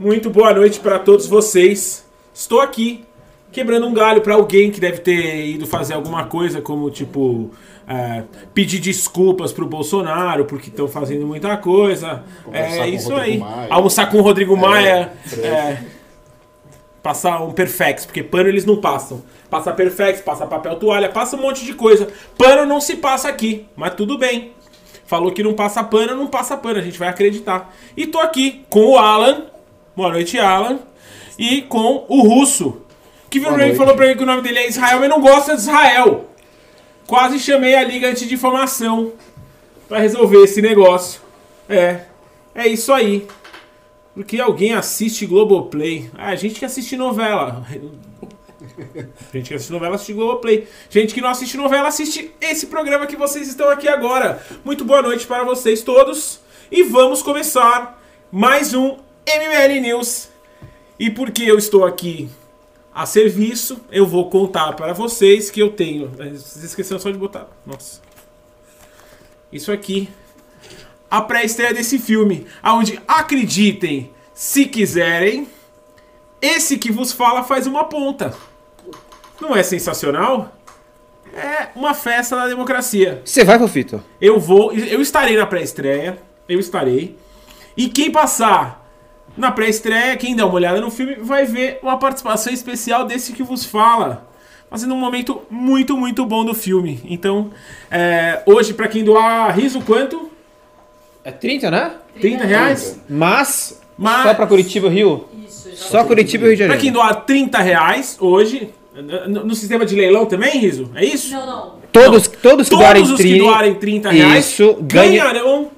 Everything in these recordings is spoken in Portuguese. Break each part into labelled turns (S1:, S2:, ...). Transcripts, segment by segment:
S1: Muito boa noite para todos vocês. Estou aqui quebrando um galho para alguém que deve ter ido fazer alguma coisa, como tipo é, pedir desculpas pro Bolsonaro porque estão fazendo muita coisa.
S2: Conversar
S1: É
S2: com o
S1: isso aí.
S2: Maia.
S1: Almoçar com o Rodrigo Maia.
S2: fresco.
S1: é, passar um perfex, porque pano eles não passam. Passa perfex, passa papel toalha, passa um monte de coisa. Pano não se passa aqui, mas tudo bem. Falou que não passa pano, não passa pano, a gente vai acreditar. E tô aqui com o Alan. Boa noite, Alan. E com o Russo. Que virou e falou pra mim que o nome dele é Israel, mas não gosta de Israel. Quase chamei a Liga Antidifamação pra resolver esse negócio. É, é isso aí. Porque alguém assiste Globoplay. Ah, gente que assiste novela. Gente que assiste novela assiste Globoplay. Gente que não assiste novela assiste esse programa que vocês estão aqui agora. Muito boa noite para vocês todos. E vamos começar mais um MML News. E porque eu estou aqui a serviço, eu vou contar para vocês que eu tenho. Vocês esqueceram só de botar. Nossa. Isso aqui a pré-estreia desse filme, aonde acreditem, se quiserem, esse que vos fala faz uma ponta. Não é sensacional? É uma festa da democracia.
S3: Você vai, Fofito?
S1: Eu vou, eu estarei na pré-estreia, eu estarei. E quem passar na pré-estreia, quem der uma olhada no filme, vai ver uma participação especial desse que vos fala. Fazendo um momento muito, muito bom do filme. Então, é, hoje, pra quem doar riso, quanto?
S3: É 30, né?
S1: 30 reais?
S3: Mas,
S1: Mas-
S3: só pra Curitiba e Rio?
S4: Isso,
S3: Só Curitiba e Rio de
S1: Pra
S3: Janeiro.
S1: quem doar 30 reais hoje, no, no sistema de leilão também, Riso? É isso?
S4: Não, não.
S3: Todos, todos que doarem
S1: Todos os
S3: 30,
S1: que doarem 30 reais
S3: Isso, ganha-
S1: ganharão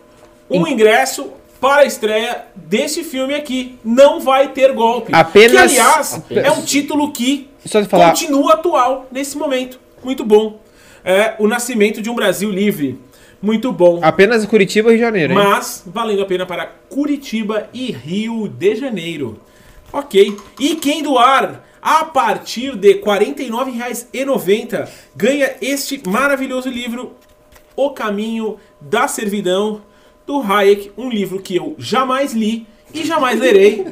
S1: um ingresso para a estreia desse filme aqui. Não vai ter golpe.
S3: Apenas-
S1: Que, aliás,
S3: apenas-
S1: é um título que
S3: falar,
S1: continua atual nesse momento. Muito bom. É o nascimento de um Brasil livre. Muito bom.
S3: apenas Curitiba e Rio de Janeiro, hein?
S1: Mas valendo a pena para Curitiba e Rio de Janeiro. Ok. E quem doar a partir de R$ 49,90 ganha este maravilhoso livro O Caminho da Servidão do Hayek, um livro que eu jamais li e jamais lerei.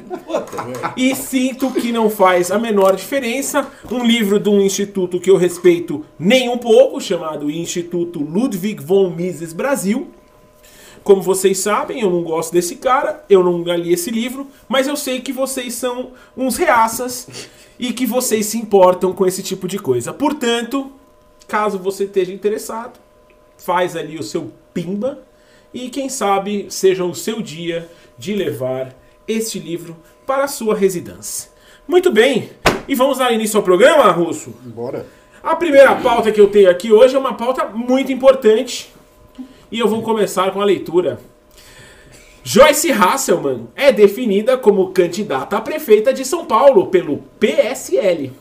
S1: E sinto que não faz a menor diferença. Um livro de um instituto que eu respeito nem um pouco, chamado Instituto Ludwig von Mises Brasil. Como vocês sabem, eu não gosto desse cara, eu não li esse livro, mas eu sei que vocês são uns reaças e que vocês se importam com esse tipo de coisa. Portanto, caso você esteja interessado, faz ali o seu pimba e quem sabe seja o seu dia de levar este livro para a sua residência. Muito bem, e vamos dar início ao programa, Russo?
S2: Bora.
S1: A primeira pauta que eu tenho aqui hoje é uma pauta muito importante. E eu vou começar com a leitura. Joyce Hasselman é definida como candidata a prefeita de São Paulo pelo PSL.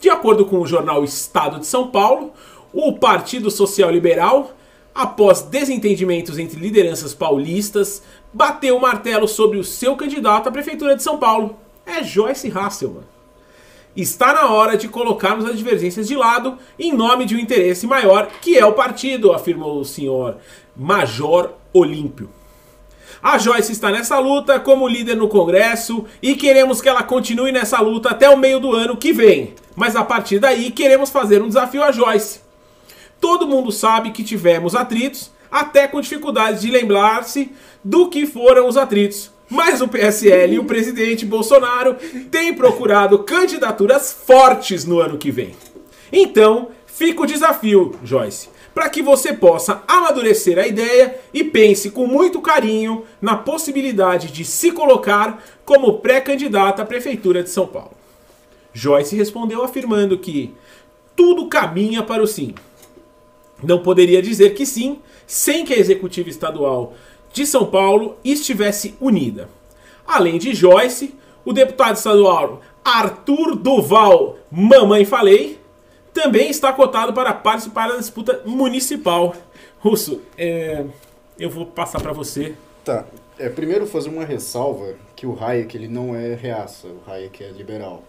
S1: De acordo com o jornal Estado de São Paulo, o Partido Social Liberal, após desentendimentos entre lideranças paulistas, bateu o martelo sobre o seu candidato à prefeitura de São Paulo. É Joyce Hasselman. Está na hora de colocarmos as divergências de lado em nome de um interesse maior, que é o partido, afirmou o senhor Major Olímpio. A Joyce está nessa luta como líder no Congresso e queremos que ela continue nessa luta até o meio do ano que vem. Mas a partir daí queremos fazer um desafio a Joyce. Todo mundo sabe que tivemos atritos, até com dificuldade de lembrar-se do que foram os atritos. Mas o PSL e o presidente Bolsonaro têm procurado candidaturas fortes no ano que vem. Então, fica o desafio, Joyce, para que você possa amadurecer a ideia e pense com muito carinho na possibilidade de se colocar como pré-candidata à Prefeitura de São Paulo. Joyce respondeu afirmando que tudo caminha para o sim. Não poderia dizer que sim sem que a executiva estadual de São Paulo estivesse unida. Além de Joyce, o deputado estadual Arthur Duval Mamãe Falei também está cotado para participar da disputa municipal. Russo, é, eu vou passar para você.
S2: Tá. É, primeiro fazer uma ressalva que o Hayek ele não é reaça, o Hayek é liberal.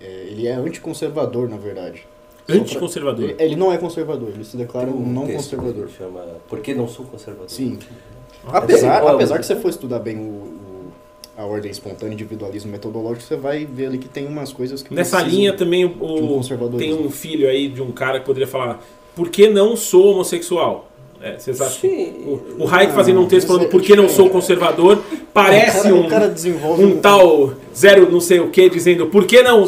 S2: É, ele é anticonservador, na verdade. Só pra-
S1: Anticonservador.
S2: Ele, ele não é conservador, ele se declara um não
S5: texto
S2: conservador.
S5: que Chama Por que não sou conservador?
S2: Sim.
S5: Ah,
S2: Apesar,
S5: ó,
S2: apesar que você for estudar bem o, a ordem espontânea, individualismo metodológico, você vai ver ali que tem umas coisas que
S1: Nessa linha também
S2: um
S1: o,
S2: conservadorismo.
S1: tem um filho aí de um cara que poderia falar por que não sou homossexual? É, vocês acham?
S4: Sim.
S1: O, o Hayek fazendo um texto
S2: mas
S1: falando
S2: é
S1: por que não sou conservador parece
S2: o cara,
S1: um,
S2: o cara desenvolve
S1: um tal zero não sei o que dizendo por que não,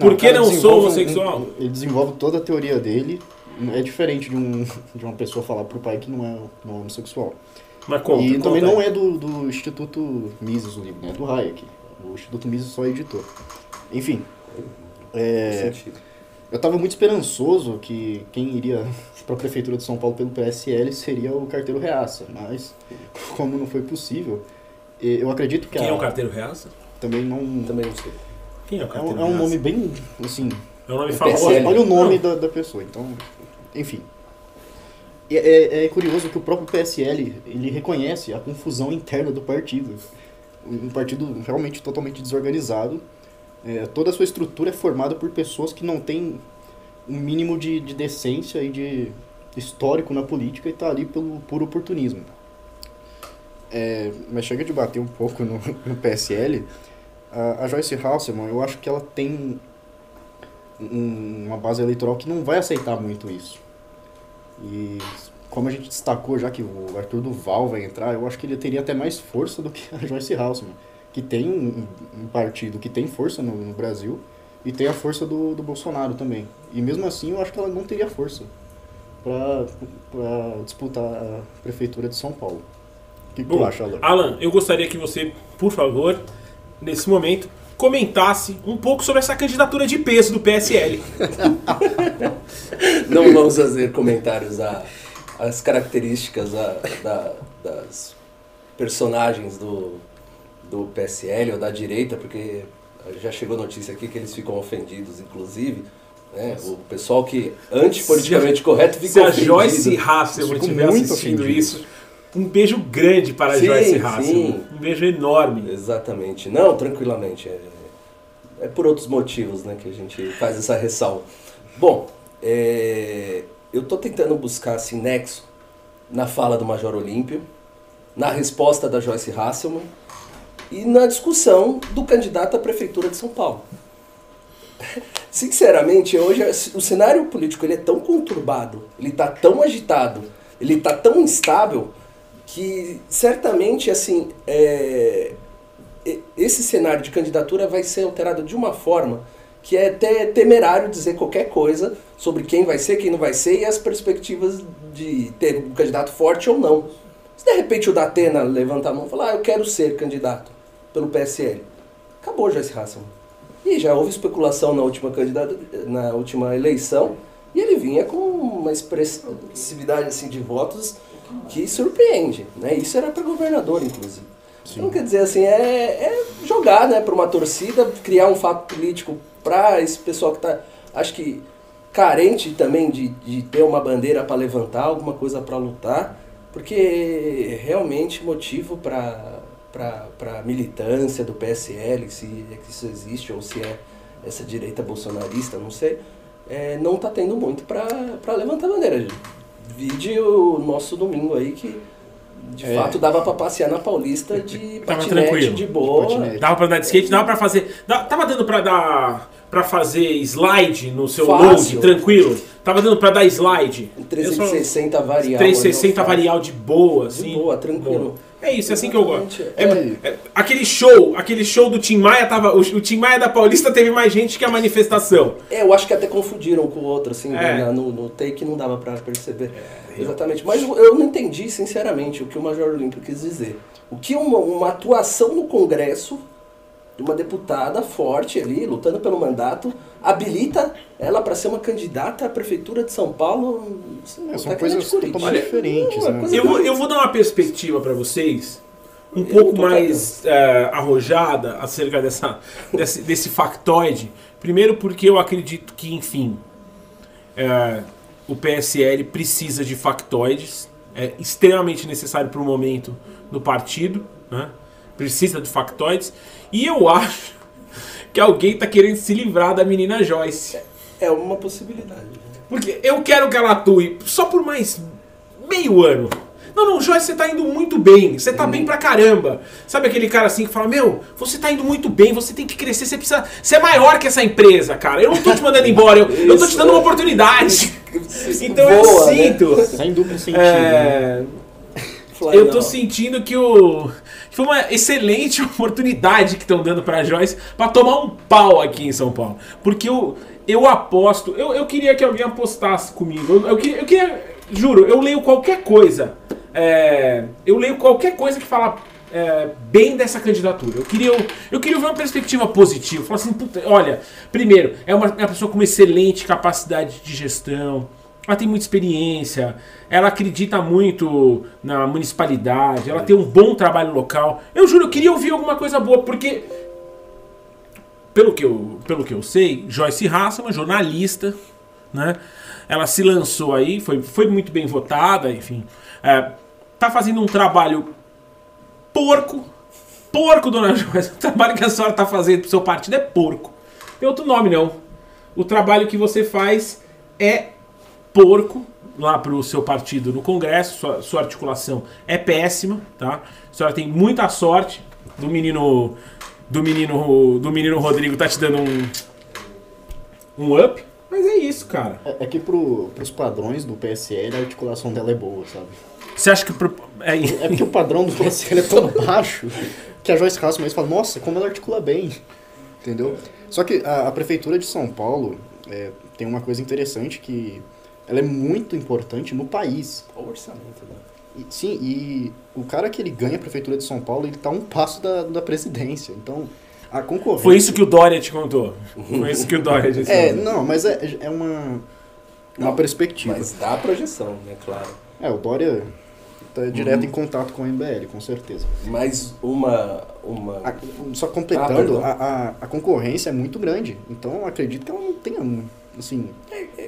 S1: por
S2: o
S1: que não sou
S2: um-
S1: homossexual?
S2: um- ele desenvolve toda a teoria dele. É diferente de, um, de uma pessoa falar pro pai que não é, não é homossexual.
S1: Mas conta,
S2: e
S1: conta
S2: também
S1: aí.
S2: não é do, do Instituto Mises o livro, né? É do Hayek. O Instituto Mises só editou. Enfim. É,
S4: Sentido.
S2: eu estava muito esperançoso que quem iria para a Prefeitura de São Paulo pelo PSL seria o carteiro Reaça, mas como não foi possível, eu acredito que
S1: Quem
S2: a-
S1: é o carteiro reaça?
S2: também não...
S4: Também não sei.
S1: Quem é o
S2: É
S1: carteiro
S2: um, é um
S1: reaça?
S2: nome bem, assim,
S1: É um nome famoso.
S2: Olha, o nome da, da pessoa, então, enfim. E É, é curioso que o próprio PSL, ele reconhece a confusão interna do partido. Um partido realmente totalmente desorganizado. É, toda a sua estrutura é formada por pessoas que não têm um mínimo de, de decência e de histórico na política e tá ali pelo puro oportunismo. É, mas chega de bater um pouco no, no PSL. A, a Joyce Hasselman, eu acho que ela tem um- uma base eleitoral que não vai aceitar muito isso. E como a gente destacou já que o Arthur Duval vai entrar, eu acho que ele teria até mais força do que a Joyce Hasselman, que tem um, um partido que tem força no, no Brasil e tem a força do, do Bolsonaro também. E mesmo assim eu acho que ela não teria força para disputar a prefeitura de São Paulo. O que, que tu
S1: Bom,
S2: acha, Alan?
S1: Alan, eu gostaria que você, por favor, nesse momento, comentasse um pouco sobre essa candidatura de peso do PSL.
S4: Não vamos fazer comentários a- às características a- da- das personagens do, do PSL ou da direita, porque já chegou notícia aqui que eles ficam ofendidos, inclusive. né? O pessoal que antipoliticamente correto
S1: Se
S4: fica
S1: a
S4: ofendido.
S1: Joyce Hasselman estiver assistindo
S2: ofendido.
S1: isso, um beijo grande para a
S4: Sim,
S1: Joyce. Hasselman. Um beijo enorme.
S4: Exatamente. Não, tranquilamente. É, é por outros motivos né, que a gente faz essa ressalva. Bom, é, eu estou tentando buscar assim, nexo na fala do Major Olímpio, na resposta da Joyce Hasselman e na discussão do candidato à Prefeitura de São Paulo. Sinceramente, hoje o cenário político ele é tão conturbado, ele está tão agitado, ele está tão instável que certamente assim é, esse cenário de candidatura vai ser alterado de uma forma que é até temerário dizer qualquer coisa sobre quem vai ser, quem não vai ser e as perspectivas de ter um candidato forte ou não. Se de repente o Datena levantar a mão e falar, ah, eu quero ser candidato pelo PSL, acabou já esse Hasselman. E já houve especulação na última candidata, na última eleição, e ele vinha com uma expressividade assim de votos que surpreende, né? Isso era para governador, inclusive. Então, quer dizer, assim, é, é jogar, né, para uma torcida, criar um fato político para esse pessoal que tá, acho que carente também de, de ter uma bandeira para levantar, alguma coisa para lutar, porque realmente motivo para para militância do PSL, se é que isso existe ou se é essa direita bolsonarista, não sei, é, não tá tendo muito para levantar bandeira. Vide o nosso domingo aí que de
S2: É.
S4: fato dava para passear na Paulista de patinete
S1: tranquilo.
S4: de boa.
S2: De patinete.
S1: Dava pra andar de skate, dava pra fazer. dá- Tava dando pra dar. Pra fazer slide no seu
S4: Fácil.
S1: load, tranquilo. Tava dando pra dar slide.
S4: Um
S1: Eu só-
S4: 360 varial.
S1: 360
S4: olha,
S1: varial de boa,
S4: De
S1: assim.
S4: boa, tranquilo.
S1: Boa. É isso, é assim que eu gosto.
S4: Exatamente.
S1: É- é- aquele show, aquele show do Tim Maia tava. O, o Tim Maia da Paulista teve mais gente que a manifestação.
S4: É, eu acho que até confundiram com o outro, assim,
S1: É.
S4: na- no, no take não dava pra perceber. Exatamente. Mas eu- eu não entendi, sinceramente, o que o Major Olímpio quis dizer. O que uma, uma atuação no Congresso de uma deputada forte ali, lutando pelo mandato, habilita ela para ser uma candidata à Prefeitura de São Paulo.
S2: É, são
S4: tá
S2: coisas totalmente diferentes,
S4: Uma
S2: né?
S4: coisa
S1: Eu vou, eu vou dar uma perspectiva pra vocês um pouco
S4: tô
S1: mais é, arrojada acerca dessa, desse, desse factoide. Primeiro porque eu acredito que, enfim, é, o PSL precisa de factoides. É extremamente necessário para o momento do partido. Né? Precisa de factoides. E eu acho que alguém está querendo se livrar da menina Joyce.
S4: É uma possibilidade.
S1: Porque eu quero que ela atue só por mais meio ano. Não, não, Joyce, você tá indo muito bem. Você tá bem pra caramba. Sabe aquele cara assim que fala: Meu, você tá indo muito bem, você tem que crescer, você precisa ser maior que essa empresa, cara. Eu não tô te mandando embora, eu, eu tô te dando uma oportunidade. Então eu
S4: Voa, né?
S1: sinto.
S2: Sem duplo sentido. né?
S1: É, eu tô sentindo que o. foi uma excelente oportunidade que estão dando pra Joyce pra tomar um pau aqui em São Paulo. Porque eu, eu aposto. Eu, eu queria que alguém apostasse comigo. Eu, eu queria, eu queria- Juro, eu leio qualquer coisa. é, eu leio qualquer coisa que fala. é, bem dessa candidatura. Eu queria, eu queria ver uma perspectiva positiva. Falar assim, olha, primeiro, é uma, é uma pessoa com uma excelente capacidade de gestão, ela tem muita experiência, ela acredita muito na municipalidade, ela tem um bom trabalho local. Eu juro, eu queria ouvir alguma coisa boa, porque. Pelo que eu, pelo que eu sei, Joyce Hasselman, jornalista, né? Ela se lançou aí, foi, foi muito bem votada, enfim. É, tá fazendo um trabalho porco. Porco, dona Joyce. O trabalho que a senhora tá fazendo pro seu partido é porco. Tem outro nome, não. O trabalho que você faz é porco lá pro seu partido no Congresso. Sua, sua articulação é péssima, tá? A senhora tem muita sorte do menino. Do menino. Do menino Rodrigo tá te dando um. Um up. Mas é isso, cara.
S2: É, é que pro, pros padrões do PSL a articulação dela é boa, sabe?
S1: Você acha que. pro- É,
S2: É porque o padrão do PSL é tão baixo que a Joyce Hasselman fala, nossa, como ela articula bem. Entendeu? Só que a, a prefeitura de São Paulo é, tem uma coisa interessante que ela é muito importante no país.
S4: O orçamento, né?
S2: E- sim, e o cara que ele ganha a prefeitura de São Paulo, ele tá a um passo da, da presidência. Então, a concorrência...
S1: Foi isso que o Dória te contou. Foi isso que o Dória disse.
S2: É, não, mas é, é uma, uma
S4: Não,
S2: perspectiva.
S4: Mas dá a projeção, né? Claro.
S2: É, o Dória tá direto em contato com o MBL, com certeza.
S4: Mais uma. uma...
S2: A- só
S4: Ah,
S2: completando,
S4: perdão.
S2: a, a, a concorrência é muito grande. Então eu acredito que ela não tenha, assim,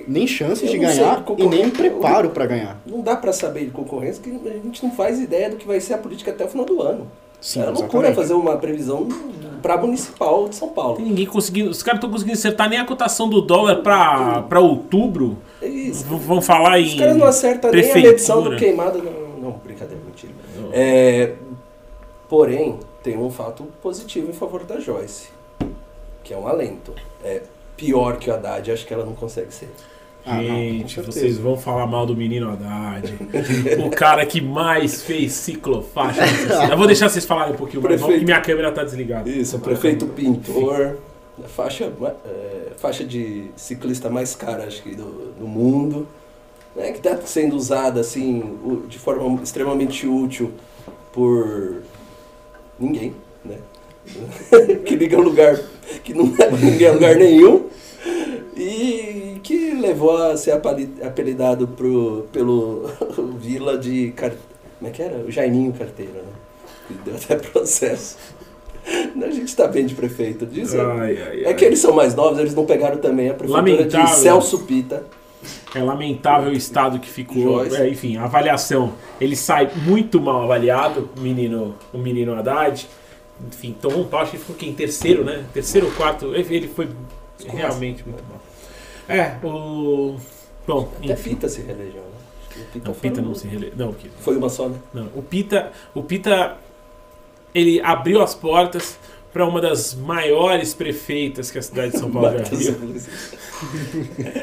S2: nem chances de
S4: sei
S2: ganhar e nem preparo pra ganhar.
S4: Não dá pra saber de concorrência, porque a gente não faz ideia do que vai ser a política até o final do ano.
S2: Sim,
S4: é loucura
S2: exatamente.
S4: fazer uma previsão pra municipal de São Paulo.
S1: Tem ninguém conseguindo. Os caras estão conseguindo acertar nem a cotação do dólar pra, pra outubro.
S4: É
S1: Vão falar em.
S4: Os caras não acertam nem a medição do queimado. Não, não brincadeira, mentira. É, porém, tem um fato positivo em favor da Joyce, que é um alento. É pior que o Haddad, acho que ela não consegue ser.
S2: Ah, não,
S1: Gente,
S2: certeza.
S1: vocês vão falar mal do menino Haddad. o cara que mais fez ciclofaixa. Eu vou deixar vocês falarem um pouquinho mais,
S4: Prefeito.
S1: que minha câmera tá desligada.
S4: Isso, o prefeito pintor, a faixa, é, faixa de ciclista mais cara, acho que, do, do mundo, né, que está sendo usada assim, de forma extremamente útil por ninguém, né? que liga a um lugar que não a lugar nenhum e que levou a ser apelidado pro, pelo Vila de... Car... Como é que era? O Jaiminho Carteiro, né? Que deu até processo. A gente tá bem de prefeito. Diz,
S1: Ai, ai,
S4: é
S1: ai.
S4: que eles são mais novos, eles não pegaram também a prefeitura
S1: Lamentável.
S4: de Celso Pita.
S1: É lamentável o estado que ficou. É, enfim, a avaliação. Ele sai muito mal avaliado, o menino, o menino Haddad. Enfim, tomou um pau, acho que ficou aqui em terceiro, né? Terceiro ou quarto. Ele foi realmente muito mal. É, o. Bom,
S4: Até
S1: enfim.
S4: Pita se reelegeu, né? O Pita,
S1: Não, Pita
S4: um-
S1: não se rele... Não, que-
S4: Foi uma só, né?
S1: não. O Pita. O Pita. Ele abriu as portas para uma das maiores prefeitas que a cidade de São Paulo já viu.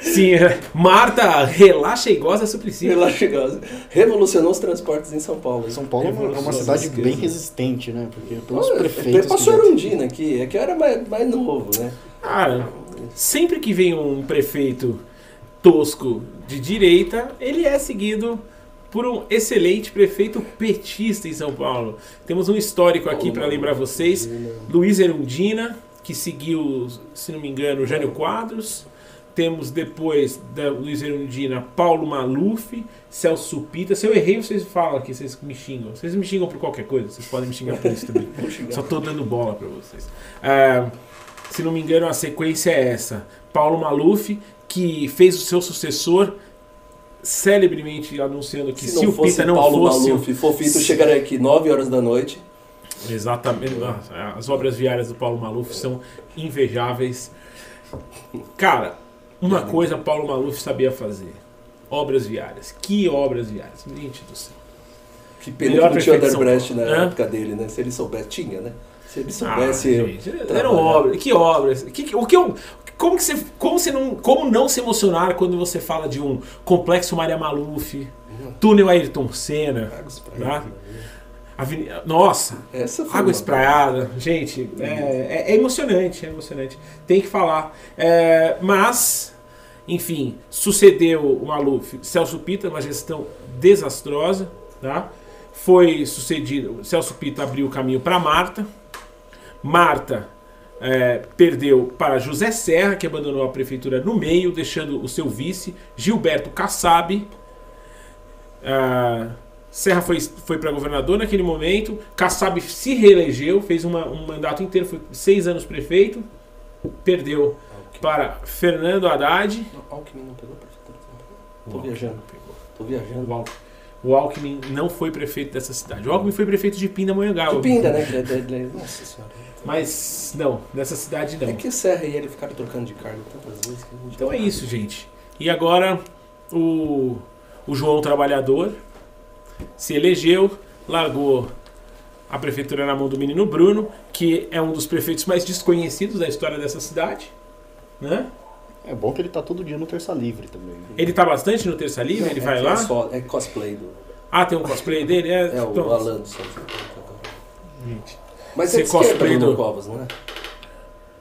S1: Sim, é. Marta, relaxa e goza Suplicy.
S4: Ela chegou- Revolucionou os transportes em São Paulo.
S2: São Paulo é uma, é uma cidade bem resistente, né? Porque pelos
S4: Olha,
S2: prefeitos...
S4: Passou
S2: que já-
S4: Erundina aqui, é que eu era mais, mais novo, né?
S1: Cara, sempre que vem um prefeito tosco de direita, ele é seguido por um excelente prefeito petista em São Paulo. Temos um histórico aqui para lembrar vocês: Luiz Erundina, que seguiu, se não me engano, Jânio Quadros. Temos depois da Luiz Erundina Paulo Maluf, Celso Pita. Se eu errei, vocês falam aqui, vocês me xingam. Vocês me xingam por qualquer coisa, vocês podem me xingar por isso também. Só tô dando bola pra vocês. Ah, se não me engano, a sequência é essa. Paulo Maluf, que fez o seu sucessor celebremente anunciando que se,
S4: Se não
S1: o
S4: fosse
S1: Pita não
S4: Paulo
S1: fosse...
S4: Maluf, Fofito chegaria aqui 9 horas da noite.
S1: Exatamente. As obras viárias do Paulo Maluf são invejáveis. Cara, uma coisa Paulo Maluf sabia fazer. Obras viárias. Que obras viárias? Gente do céu.
S4: Que pena
S1: Melhor
S4: que não tinha Odebrecht na.
S1: Hã?
S4: época dele, né? Se ele soubesse, tinha, né? Se ele
S1: Ah,
S4: soubesse.
S1: gente, eram obras. Que obras? Que, que- o que eu, como, que você, como, você não, como não se emocionar quando você fala de um complexo Maria Maluf, túnel Ayrton Senna,
S4: pra
S1: Tá.
S4: Ele, né?
S1: aveni- nossa, água espraiada. Gente, é, é- é emocionante, é emocionante. Tem que falar. É, mas, enfim, sucedeu o Maluf Celso Pita, uma gestão desastrosa, tá? Foi sucedido, Celso Pita abriu o caminho para Marta. Marta é, perdeu para José Serra, que abandonou a prefeitura no meio, deixando o seu vice, Gilberto Kassab. Ah, Serra foi, foi para governador naquele momento. Kassab se reelegeu, fez uma- um mandato inteiro, foi seis anos prefeito. Perdeu para Fernando Haddad.
S4: Alckmin não pegou prefeitura Paulo? Tô viajando. Tô viajando.
S1: O, Al- o Alckmin não foi prefeito dessa cidade. O Alckmin foi prefeito de Pindamonhangaba.
S4: De Pinda, né? Nossa senhora.
S1: Mas não, nessa cidade não.
S4: É que Serra e ele ficaram trocando de cargo tantas vezes que a gente.
S1: Então é isso, gente. E agora o, o João Trabalhador se elegeu, largou a prefeitura na mão do menino Bruno, que é um dos prefeitos mais desconhecidos da história dessa cidade. Né?
S2: É bom que ele tá todo dia no Terça Livre também. né?
S1: Ele tá bastante no Terça Livre, ele
S4: é,
S1: vai
S4: que
S1: lá.
S4: É, só- é cosplay do.
S1: Ah, tem um cosplay dele? É,
S4: É o
S1: pronto.
S4: Alan do Santos.
S1: Gente.
S4: Mas é esquerda,
S1: cosplay
S4: Bruno
S1: do-
S4: Covas, não é?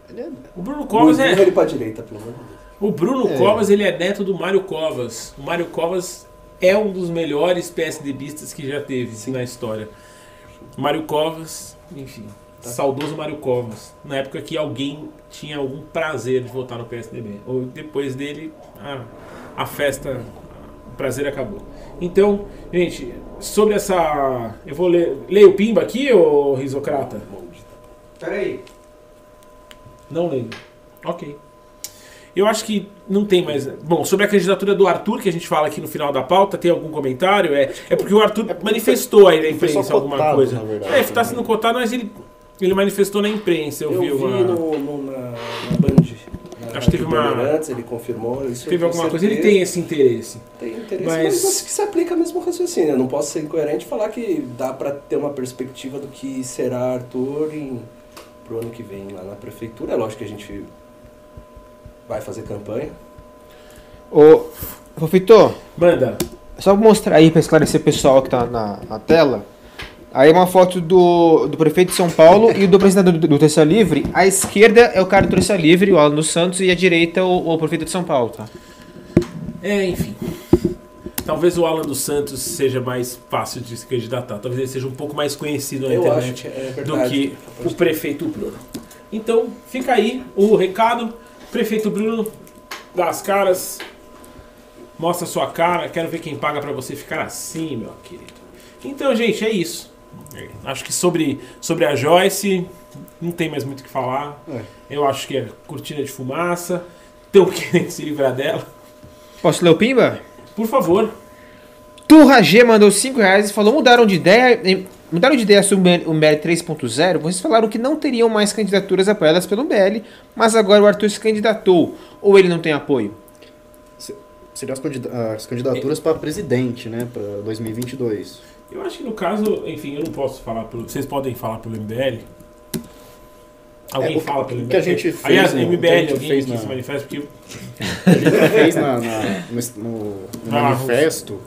S2: Ele é...
S1: O Bruno Covas
S4: Empurra
S1: é.
S4: ele pra direita, pelo Deus.
S1: O Bruno
S2: É.
S1: Covas ele é neto do Mário Covas. O Mário Covas é um dos melhores PSDBistas que já teve
S4: Sim.
S1: na história. Mário Covas, enfim,
S4: Tá.
S1: saudoso Mário Covas. Na época que alguém tinha algum prazer de votar no PSDB. Ou depois dele, a, a festa, o prazer acabou. Então, gente, sobre essa. Eu vou ler. Leio o Pimba aqui, ô Risocrata?
S3: Peraí.
S1: Não leio. Ok. Eu acho que não tem mais. Bom, sobre a candidatura do Arthur, que a gente fala aqui no final da pauta, tem algum comentário? É, é porque o Arthur
S2: É porque
S1: manifestou aí na imprensa alguma
S2: cotado,
S1: coisa.
S2: verdade,
S1: é, está
S2: né?
S1: sendo cotado, mas ele, ele manifestou na imprensa. Eu,
S4: Eu,
S1: vi,
S4: vi
S1: uma.
S4: no, no- na, na Band. Na
S1: Acho que teve uma-
S4: ele confirmou isso.
S1: Teve alguma coisa. Ele
S4: certeza.
S1: tem esse interesse.
S4: Tem interesse,
S1: Mas-
S4: mas... acho que se aplica mesmo raciocínio. Eu não posso ser incoerente e falar que dá pra ter uma perspectiva do que será Arthur em, pro ano que vem lá na prefeitura. É lógico que a gente vai fazer campanha.
S3: Ô, Fofito,
S1: Manda.
S3: só mostrar aí pra esclarecer o pessoal que tá na, na tela. Aí uma foto do, do prefeito de São Paulo e do presidente do, do Terça Livre. A esquerda é o cara do Terça Livre, o Alan dos Santos, e a direita o, o prefeito de São Paulo, tá?
S1: É, enfim. Talvez o Alan dos Santos seja mais fácil de se candidatar. Talvez ele seja um pouco mais conhecido na
S4: Eu
S1: internet.
S4: que é
S1: do que o prefeito Bruno. Então, fica aí o recado. Prefeito Bruno, dá as caras, mostra sua cara. Quero ver quem paga pra você ficar assim, meu querido. Então, gente, é isso. Acho que sobre, sobre a Joyce, não tem mais muito o que falar.
S2: É.
S1: Eu acho que é cortina de fumaça. Estão querendo se livrar dela.
S3: Posso ler o Pimba?
S1: Por favor.
S3: Turra G mandou 5 reais e falou: mudaram de ideia. Mudaram de ideia sobre o MBL 3.0. Vocês falaram que não teriam mais candidaturas apoiadas pelo MBL, mas agora o Arthur se candidatou. Ou ele não tem apoio?
S2: Seriam as, candida- as candidaturas para presidente, né? Para 2022.
S1: Eu acho que no caso, enfim, eu não posso falar pelo. Vocês podem falar pelo MBL? Alguém
S2: É,
S1: fala pelo
S2: o
S1: MBL?
S2: que a gente fez
S1: Aliás,
S2: no-
S1: MBL, alguém
S2: fez
S1: que
S2: na-
S1: se manifesta, porque
S2: A gente fez na, na- no, no- no
S1: Ah,
S2: manifesto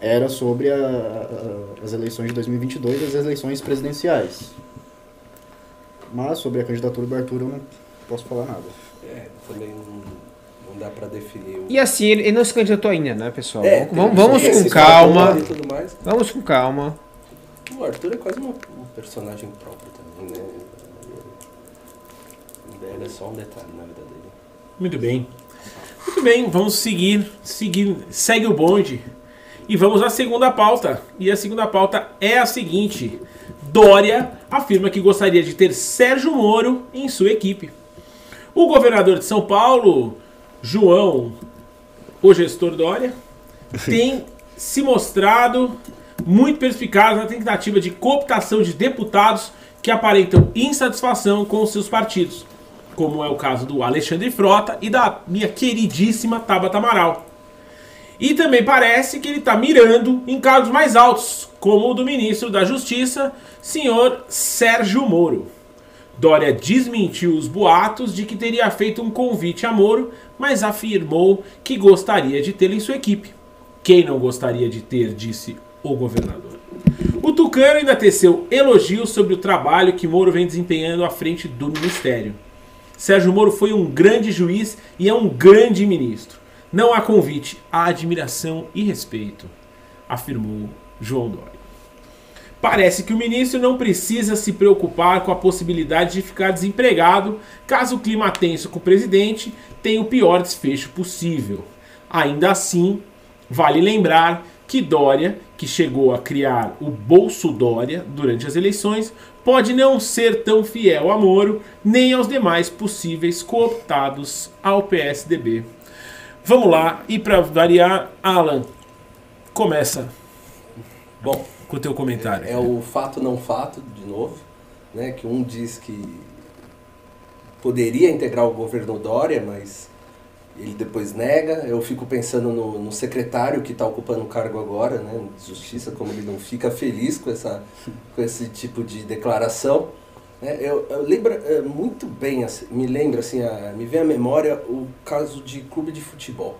S2: era sobre a- a- as eleições de 2022 e as eleições presidenciais. Mas sobre a candidatura do Arthur eu não posso falar nada.
S4: É, também não, não dá pra definir o...
S3: E assim, ele, ele não se candidatou ainda, né, pessoal?
S4: É,
S3: vamos vamos com calma.
S4: fator tudo mais.
S3: Vamos com calma.
S4: O Arthur é quase uma- um personagem próprio também, né? O dela é só um detalhe na vida dele.
S1: Muito bem. Muito bem, vamos seguir, seguir, segue o bonde. E vamos à segunda pauta. E a segunda pauta é a seguinte: Dória afirma que gostaria de ter Sérgio Moro em sua equipe. O governador de São Paulo, João, o gestor Dória, tem se mostrado muito perspicaz na tentativa de cooptação de deputados que aparentam insatisfação com seus partidos, como é o caso do Alexandre Frota e da minha queridíssima Tabata Amaral. E também parece que ele está mirando em cargos mais altos, como o do ministro da Justiça, senhor Sérgio Moro. Dória desmentiu os boatos de que teria feito um convite a Moro, mas afirmou que gostaria de tê-lo em sua equipe. Quem não gostaria de ter, disse o governador. O Tucano ainda teceu elogios sobre o trabalho que Moro vem desempenhando à frente do ministério. Sérgio Moro foi um grande juiz e é um grande ministro. Não há convite, há admiração e respeito, afirmou João Dória. Parece que o ministro não precisa se preocupar com a possibilidade de ficar desempregado caso o clima tenso com o presidente tenha o pior desfecho possível. Ainda assim, vale lembrar que Dória, que chegou a criar o Bolso Dória durante as eleições, pode não ser tão fiel a Moro nem aos demais possíveis cooptados ao PSDB. Vamos lá, e para variar, Alan, começa.
S4: Bom,
S1: com o teu comentário.
S4: É o fato não fato, de novo, né? Que um diz que poderia integrar o governo Dória, mas ele depois nega. Eu fico pensando no, no secretário que está ocupando o cargo agora, né? Justiça, como ele não fica feliz com, essa, com esse tipo de declaração. Né? Eu, eu lembro é, muito bem, assim, me lembra, assim, a, me vem à memória o caso de clube de futebol.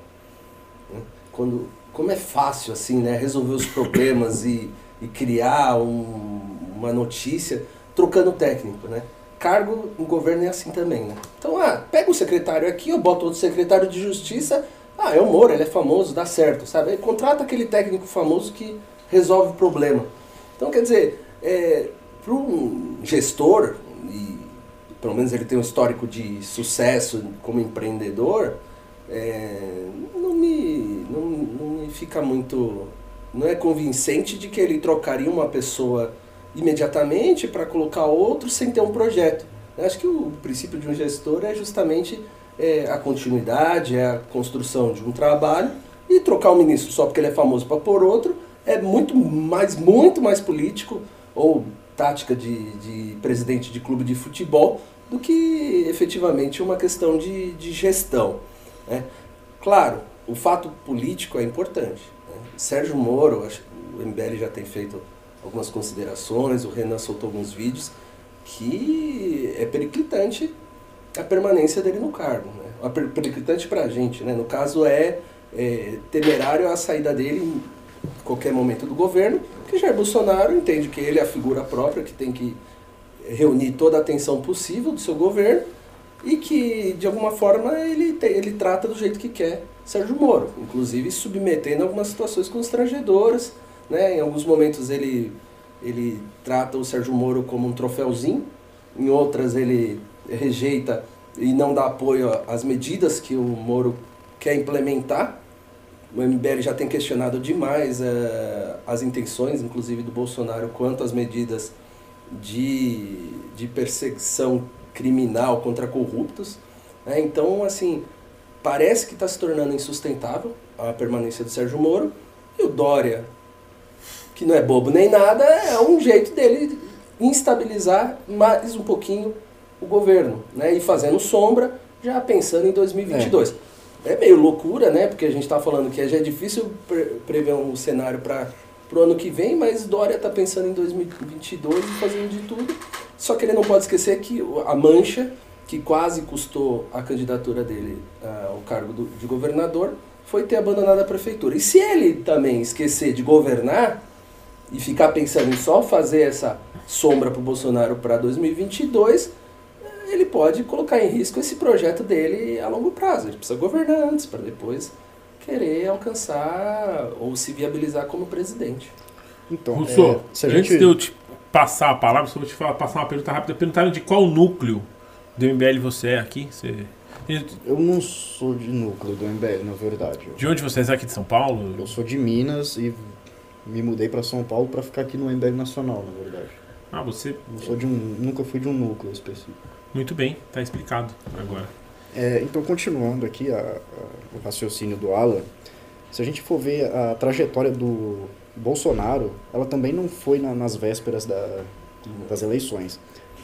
S4: Né? Quando, como é fácil, assim, né? Resolver os problemas e e criar um, uma notícia trocando técnico, né? Cargo no governo é assim também, né? Então, ah, pega o secretário aqui, eu boto outro secretário de justiça, ah, é o Moro, ele é famoso, dá certo, sabe? Aí contrata aquele técnico famoso que resolve o problema. Então, quer dizer, é, para um gestor, e pelo menos ele tem um histórico de sucesso como empreendedor, é, não, me, não, não me fica muito não é convincente de que ele trocaria uma pessoa imediatamente para colocar outro sem ter um projeto. Eu acho que o princípio de um gestor é justamente é, a continuidade, é a construção de um trabalho e trocar o ministro só porque ele é famoso para pôr outro é muito mais, muito mais político ou tática de, de presidente de clube de futebol do que efetivamente uma questão de, de gestão. Né? Claro, o fato político é importante. Sérgio Moro, o MBL já tem feito algumas considerações, o Renan soltou alguns vídeos, que é periclitante a permanência dele no cargo. Né? Periclitante para a gente, né? no caso é, é temerário a saída dele qualquer momento do governo, porque Jair Bolsonaro entende que ele é a figura própria que tem que reunir toda a atenção possível do seu governo e que, de alguma forma, ele, ele trata do jeito que quer Sérgio Moro, inclusive submetendo algumas situações constrangedoras. Né? Em alguns momentos ele, ele trata o Sérgio Moro como um troféuzinho, em outras ele rejeita e não dá apoio às medidas que o Moro quer implementar. O MBL já tem questionado demais uh, as intenções, inclusive do Bolsonaro, quanto às medidas de, de perseguição criminal contra corruptos. Né? Então, assim, parece que está se tornando insustentável a permanência do Sérgio Moro. E o Dória, que não é bobo nem nada, é um jeito dele instabilizar mais um pouquinho o governo, né? E fazendo sombra, já pensando em 2022. É, é meio loucura, né? Porque a gente está falando que já é difícil pre prever um cenário para o ano que vem, mas Dória está pensando em 2022 e fazendo de tudo. Só que ele não pode esquecer que a mancha que quase custou a candidatura dele ao cargo do, de governador, foi ter abandonado a prefeitura. E se ele também esquecer de governar e ficar pensando em só fazer essa sombra para o Bolsonaro para 2022, ele pode colocar em risco esse projeto dele a longo prazo. Ele precisa governar antes para depois querer alcançar ou se viabilizar como presidente.
S1: Então, Russo, é, se a gente... antes de eu te passar a palavra, só vou te falar, passar uma pergunta rápida. Perguntaram de qual núcleo do MBL você é aqui? Você...
S2: Eu não sou de núcleo do MBL, na verdade.
S1: De onde você é aqui de São Paulo?
S2: Eu sou de Minas e me mudei para São Paulo para ficar aqui no MBL Nacional, na verdade.
S1: Ah, você.
S2: Não sou de um, nunca fui de um núcleo específico.
S1: Muito bem, tá explicado agora.
S2: É, então, continuando aqui a, a, o raciocínio do Alan, se a gente for ver a trajetória do Bolsonaro, ela também não foi na, nas vésperas da, das eleições.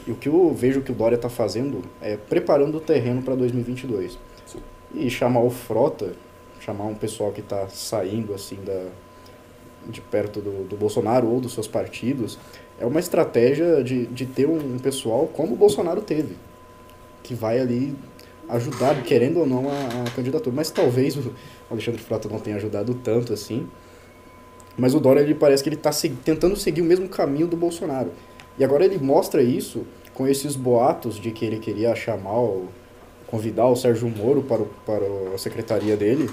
S2: E o que eu vejo que o Dória está fazendo é preparando o terreno para 2022. Sim. E chamar o Frota, chamar um pessoal que está saindo assim da de perto do, do Bolsonaro ou dos seus partidos, é uma estratégia de, de ter um pessoal como o Bolsonaro teve, que vai ali ajudar, querendo ou não, a, a candidatura. Mas talvez o Alexandre Frota não tenha ajudado tanto assim. Mas o Dória ele parece que ele está se, tentando seguir o mesmo caminho do Bolsonaro. E agora ele mostra isso com esses boatos de que ele queria chamar, o, convidar o Sérgio Moro para, o, para a secretaria dele.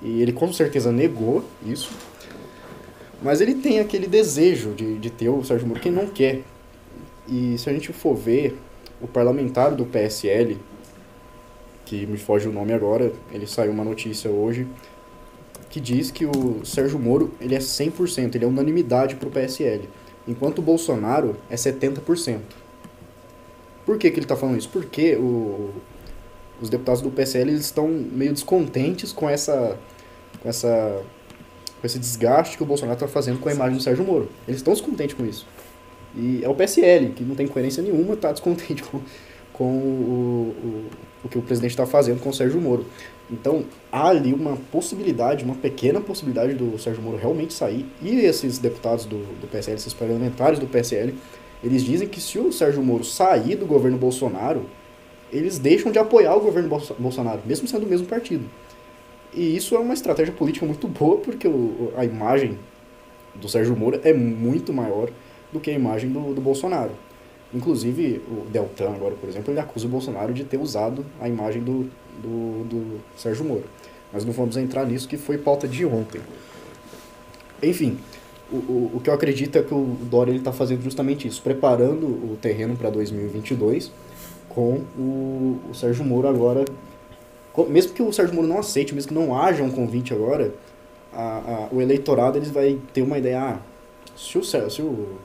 S2: E ele com certeza negou isso. Mas ele tem aquele desejo de, de ter o Sérgio Moro, quem não quer. E se a gente for ver, o parlamentar do PSL, que me foge o nome agora, ele saiu uma notícia hoje, que diz que o Sérgio Moro ele é 100%, ele é unanimidade para o PSL, enquanto o Bolsonaro é 70%. Por que, que ele está falando isso? Porque o, os deputados do PSL eles estão meio descontentes com essa, com essa com esse desgaste que o Bolsonaro está fazendo com a imagem do Sérgio Moro. Eles estão descontentes com isso. E é o PSL, que não tem coerência nenhuma, está descontente com, com o, o, o que o presidente está fazendo com o Sérgio Moro. Então, há ali uma possibilidade, uma pequena possibilidade do Sérgio Moro realmente sair. E esses deputados do, do PSL, esses parlamentares do PSL, eles dizem que se o Sérgio Moro sair do governo Bolsonaro, eles deixam de apoiar o governo Bolsonaro, mesmo sendo o mesmo partido. E isso é uma estratégia política muito boa, porque o, a imagem do Sérgio Moro é muito maior do que a imagem do, do Bolsonaro. Inclusive, o Deltan, agora, por exemplo, ele acusa o Bolsonaro de ter usado a imagem do, do, do Sérgio Moro. Mas não vamos entrar nisso, que foi pauta de ontem. Enfim, o, o, o que eu acredito é que o Dória está fazendo justamente isso, preparando o terreno para 2022 com o, o Sérgio Moro agora mesmo que o Sérgio Moro não aceite, mesmo que não haja um convite agora, a, a, o eleitorado eles vai ter uma ideia, ah, se o, se o,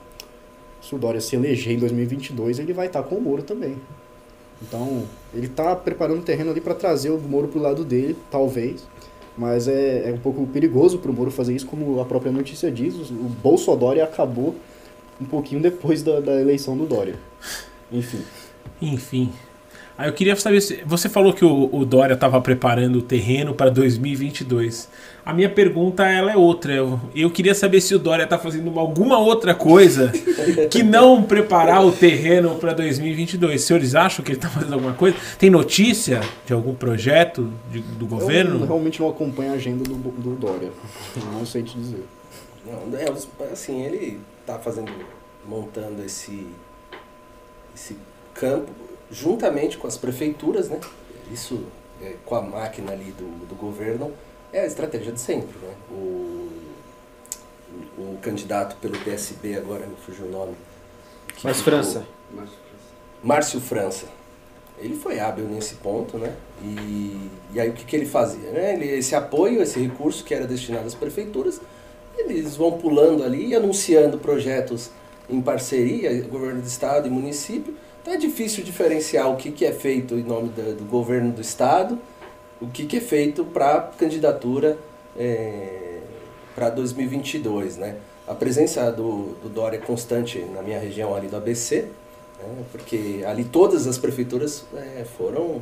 S2: se o Dória se eleger em 2022, ele vai estar com o Moro também. Então, ele está preparando o terreno ali para trazer o Moro para o lado dele, talvez, mas é, é um pouco perigoso para o Moro fazer isso, como a própria notícia diz, o Bolso Dória acabou um pouquinho depois da, da eleição do Dória. Enfim.
S1: Enfim. Aí eu queria saber se você falou que o, o Dória estava preparando o terreno para 2022. A minha pergunta ela é outra. Eu, eu queria saber se o Dória está fazendo alguma outra coisa que não preparar o terreno para 2022. Os senhores acham que ele está fazendo alguma coisa? Tem notícia de algum projeto de, do governo?
S2: Eu realmente não acompanho a agenda do, do Dória. Não sei te dizer.
S4: Não, é, assim, ele está fazendo, montando esse, esse campo juntamente com as prefeituras, né? Isso é, com a máquina ali do, do governo é a estratégia de sempre, né? O, o, candidato pelo PSB agora me fugiu o nome.
S3: Márcio França.
S4: Márcio França. Ele foi hábil nesse ponto, né? E, e aí o que, que ele fazia? Né? Ele, esse apoio, esse recurso que era destinado às prefeituras, eles vão pulando ali e anunciando projetos em parceria, governo do estado e município, então é difícil diferenciar o que, que é feito em nome do, do governo do Estado, o que, que é feito para candidatura é, para 2022. Né? A presença do, do Dória é constante na minha região ali do ABC, né? porque ali todas as prefeituras é, foram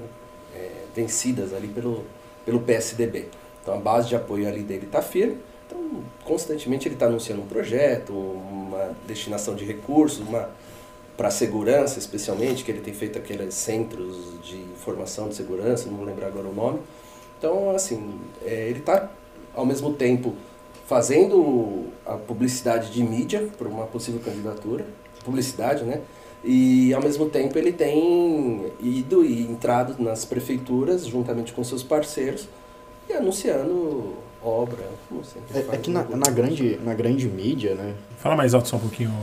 S4: é, vencidas ali pelo, pelo PSDB. Então a base de apoio ali dele está firme. Então, constantemente ele está anunciando um projeto, uma destinação de recursos, uma para segurança, especialmente, que ele tem feito aqueles centros de informação de segurança, não vou lembrar agora o nome. Então, assim, é, ele está, ao mesmo tempo, fazendo a publicidade de mídia para uma possível candidatura, publicidade, né? E, ao mesmo tempo, ele tem ido e entrado nas prefeituras, juntamente com seus parceiros, e anunciando obra.
S2: É, é que na, na, grande, na grande mídia, né?
S1: Fala mais alto só um pouquinho.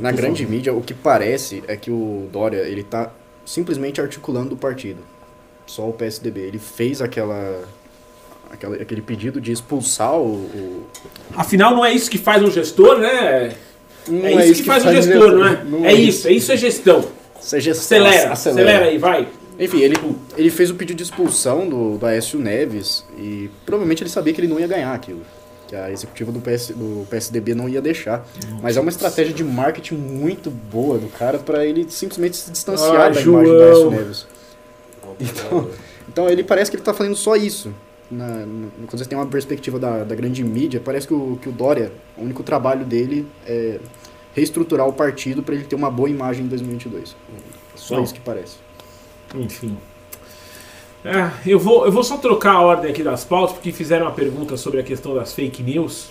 S2: Na grande mídia, o que parece é que o Dória, ele tá simplesmente articulando o partido. Só o PSDB. Ele fez aquela, aquela aquele pedido de expulsar o, o...
S1: Afinal, não é isso que faz um gestor, né? Não é, é isso, isso que, que, faz, faz um gestor, gestor, não é? Não é, é isso, é isso é gestão.
S2: Isso é gestão.
S1: Acelera, acelera, acelera aí, vai.
S2: Enfim, ele, ele fez o pedido de expulsão do, do Aécio Neves e provavelmente ele sabia que ele não ia ganhar aquilo. Que a executiva do, PS, do PSDB não ia deixar. Mas é uma estratégia de marketing muito boa do cara para ele simplesmente se distanciar ah, da João. imagem do Aécio Neves. Então, então ele parece que ele tá fazendo só isso. na- no- quando você tem uma perspectiva da, da grande mídia, parece que o, que o Dória, o único trabalho dele é reestruturar o partido para ele ter uma boa imagem em 2022. Só
S1: Bom.
S2: isso que parece.
S1: Enfim. É, eu, vou, eu vou só trocar a ordem aqui das pautas, porque fizeram uma pergunta sobre a questão das fake news.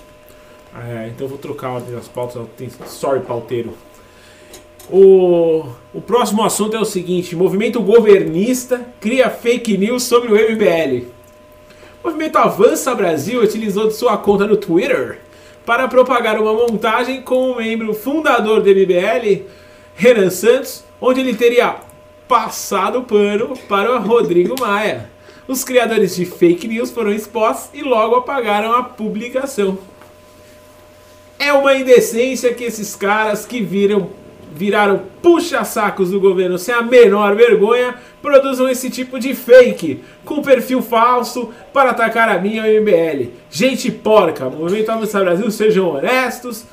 S1: É, então eu vou trocar a ordem das pautas. Sorry, pauteiro. O, o próximo assunto é o seguinte: movimento governista cria fake news sobre o MBL. O movimento Avança Brasil utilizou de sua conta no Twitter para propagar uma montagem com o membro fundador do MBL, Renan Santos, onde ele teria passado o pano para o Rodrigo Maia. Os criadores de fake news foram expostos e logo apagaram a publicação. É uma indecência que esses caras que viram, viraram puxa-sacos do governo sem a menor vergonha produzam esse tipo de fake com perfil falso para atacar a minha MBL. Gente porca, Movimento Avança Brasil, sejam honestos,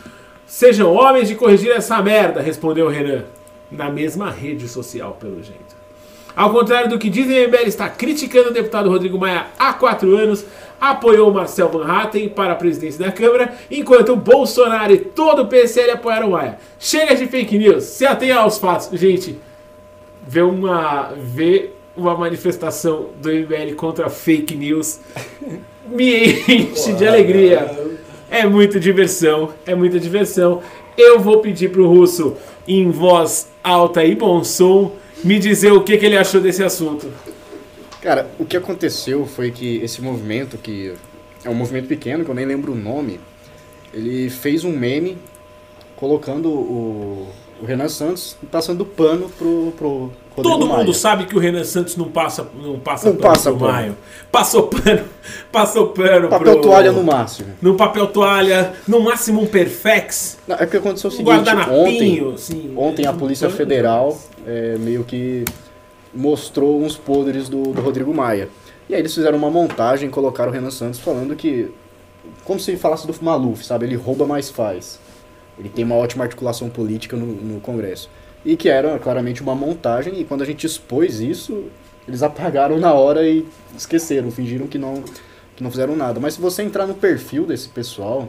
S1: sejam homens de corrigir essa merda, respondeu Renan. Na mesma rede social, pelo jeito. Ao contrário do que dizem, a MBL está criticando o deputado Rodrigo Maia há quatro anos, apoiou o Marcel Van Hatten para a presidência da Câmara, enquanto o Bolsonaro e todo o PSL apoiaram Maia. Chega de fake news, se atenha aos fatos. Gente, ver uma, ver uma manifestação do MBL contra fake news me enche de alegria. É muita diversão, é muita diversão. Eu vou pedir pro Russo, em voz alta e bom som, me dizer o que, que ele achou desse assunto.
S2: Cara, o que aconteceu foi que esse movimento, que é um movimento pequeno, que eu nem lembro o nome, ele fez um meme colocando o, o Renan Santos passando pano pro, pro Rodrigo
S1: Todo
S2: Maia.
S1: mundo sabe que o Renan Santos não passa, não passa
S2: Não
S1: pano
S2: passa
S1: pro
S2: pano.
S1: Maio. Passou pano, passou pano
S2: Papel
S1: pro...
S2: toalha no máximo.
S1: No papel toalha, no máximo um perfex,
S2: Não, é porque aconteceu o seguinte, ontem,
S1: assim.
S2: ontem a Polícia
S1: pano.
S2: Federal é, meio que mostrou uns podres do, do Rodrigo Maia. E aí eles fizeram uma montagem e colocaram o Renan Santos falando que, como se falasse do Maluf, sabe? Ele rouba, mas faz. Ele tem uma ótima articulação política no, no Congresso. E que era claramente uma montagem, e quando a gente expôs isso, eles apagaram na hora e esqueceram, fingiram que não, que não fizeram nada. Mas se você entrar no perfil desse pessoal,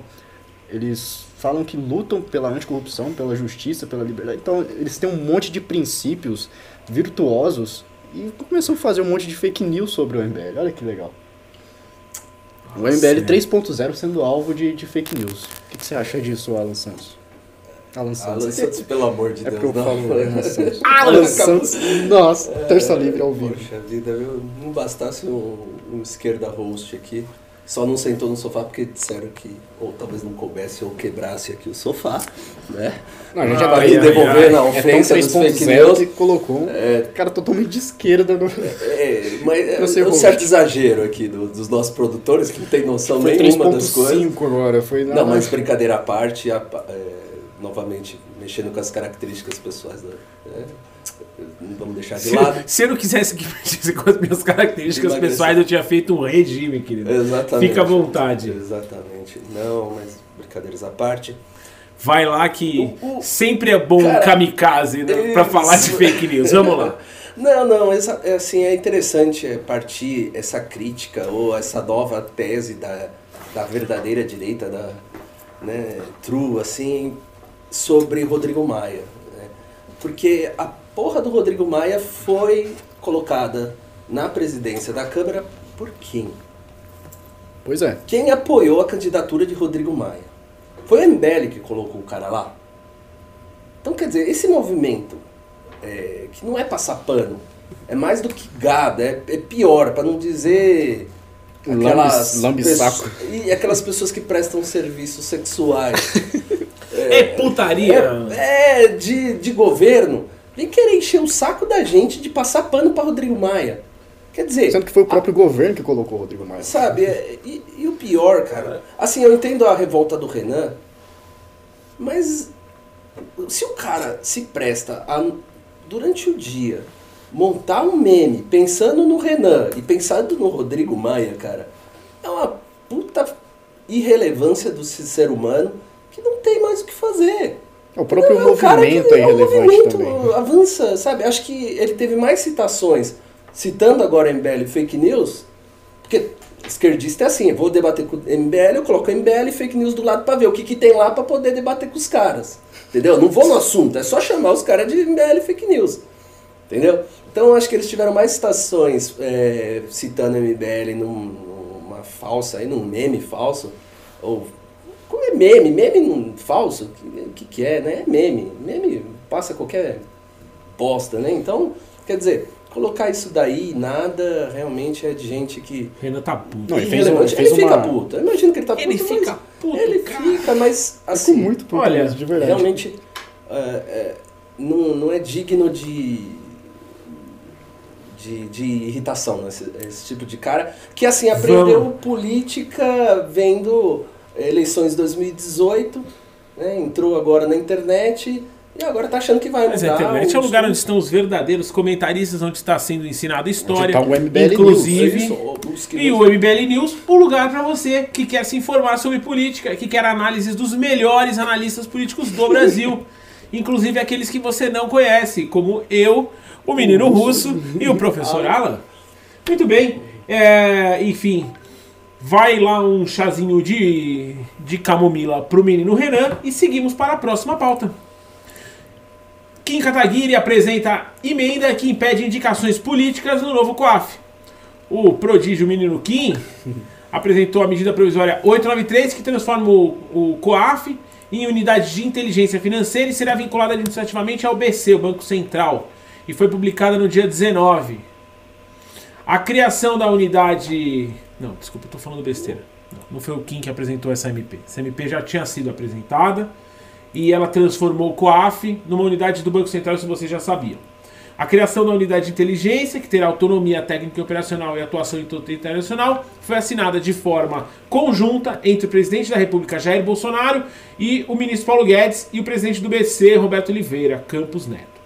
S2: eles falam que lutam pela anticorrupção, pela justiça, pela liberdade. Então, eles têm um monte de princípios virtuosos e começam a fazer um monte de fake news sobre o MBL. Olha que legal. O MBL 3.0 sendo alvo de, de fake news. O que, que você acha disso, Alan Santos? Alan Santos.
S4: Alan Santos, pelo amor de
S2: É
S4: Deus.
S2: porque eu
S4: não.
S2: falo Alan Santos.
S1: Alan
S2: Santos. Nossa, terça livre ao vivo.
S4: Poxa vida, viu? não bastasse um, um esquerda host aqui. Só não sentou no sofá porque disseram que ou talvez não coubesse ou quebrasse aqui o sofá, né?
S2: Não, a gente tá
S1: ai,
S2: aí
S4: devolver na
S2: É
S4: ofensa dos fake
S2: 3.0
S4: news.
S2: que colocou um cara totalmente de esquerda no...
S4: É, mas é
S2: ser
S4: um certo exagero aqui do- dos nossos produtores que não tem noção
S2: Foi
S4: nenhuma das coisas.
S2: 3.5 agora, foi
S4: Não, mas brincadeira à parte, a- é, novamente mexendo com as características pessoais da. é, não vamos deixar de
S1: Se,
S4: lado.
S1: se eu não quisesse que mexesse com as minhas características pessoais, eu tinha feito um regime, querido.
S4: Exatamente.
S1: Fica à vontade.
S4: Exatamente. Não, mas brincadeiras à parte.
S1: Vai lá que
S4: O- o-
S1: sempre é bom
S4: Cara,
S1: kamikaze né,
S4: isso.
S1: falar de fake news. Vamos lá.
S4: Não, não, essa, é assim, é interessante é, partir essa crítica ou essa nova tese da, da verdadeira direita, da né, true, assim, sobre Rodrigo Maia. né? Porque a porra do Rodrigo Maia foi colocada na presidência da Câmara por quem?
S2: Pois é.
S4: Quem apoiou a candidatura de Rodrigo Maia? Foi o MBL que colocou o cara lá? Então, quer dizer, esse movimento, é, que não é passar pano, é mais do que gado, é, é pior, para não dizer aquelas,
S2: Lambe-
S4: e aquelas pessoas que prestam serviços sexuais.
S1: É putaria.
S4: É, é, de, de governo, vem querer encher o saco da gente de passar pano para Rodrigo Maia. Quer dizer,
S2: Sendo que foi o próprio governo que colocou o Rodrigo Maia.
S4: Sabe, é- e, e o pior, cara, assim, eu entendo a revolta do Renan, mas se o cara se presta a, durante o dia, montar um meme pensando no Renan e pensando no Rodrigo Maia, cara, é uma puta irrelevância do ser humano que não tem mais o que fazer.
S2: O próprio
S4: Não, é
S2: movimento
S4: que-
S2: é
S4: o
S2: irrelevante
S4: movimento
S2: também.
S4: avança, sabe? Acho que ele teve mais citações citando agora MBL fake news, porque esquerdista é assim, eu vou debater com o MBL, eu coloco MBL e fake news do lado pra ver o que, que tem lá pra poder debater com os caras. Entendeu? Não vou no assunto, é só chamar os caras de MBL e fake news. Entendeu? Então acho que eles tiveram mais citações é, citando MBL num, numa falsa, aí, num meme falso. Ou. Como é meme? Meme num falso? O que, que, que é, né? É meme. Meme passa qualquer bosta, né? Então, quer dizer, colocar isso daí, nada realmente é de gente que.
S1: Renan tá puto.
S2: Não, ele fez um- ele
S4: ele
S2: fez
S4: fica
S2: uma-
S4: puto. Eu imagino que ele tá puto.
S1: Ele fica puto,
S4: Ele
S1: cara.
S4: fica, mas
S2: Assim,
S4: assim.
S2: muito puto
S1: olha,
S2: mesmo, de verdade.
S4: realmente é, é, não, não é digno de, de, de irritação, né, esse, esse tipo de cara. Que assim, aprendeu
S1: Vamos.
S4: política vendo eleições de 2018, né, entrou agora na internet e agora tá achando que vai
S1: Mas a
S4: mudar.
S1: internet é o lugar onde estão os verdadeiros comentaristas, onde está sendo ensinada história,
S2: tá o MBL
S1: inclusive.
S4: Os que
S1: E o MBL News, o lugar para você que quer se informar sobre política, que quer análises dos melhores analistas políticos do Brasil, inclusive aqueles que você não conhece, como eu, o menino russo e o professor Alan. Muito bem, é, enfim, vai lá um chazinho de, de camomila pro menino Renan e seguimos para a próxima pauta. Kim Kataguiri apresenta emenda que impede indicações políticas no novo COAF. O prodígio menino Kim apresentou a medida provisória 893 que transforma o, o COAF em unidade de inteligência financeira e será vinculada administrativamente ao BC, o Banco Central, e foi publicada no dia 19. A criação da unidade. Não, desculpa, eu falando besteira. Não, não foi o Kim que apresentou essa MP. Essa MP já tinha sido apresentada e ela transformou o COAF numa unidade do Banco Central, isso vocês já sabiam. A criação da unidade de inteligência, que terá autonomia técnica e operacional e atuação em todo o território nacional, foi assinada de forma conjunta entre o presidente da República, Jair Bolsonaro, e o ministro Paulo Guedes e o presidente do BC, Roberto Oliveira Campos Neto.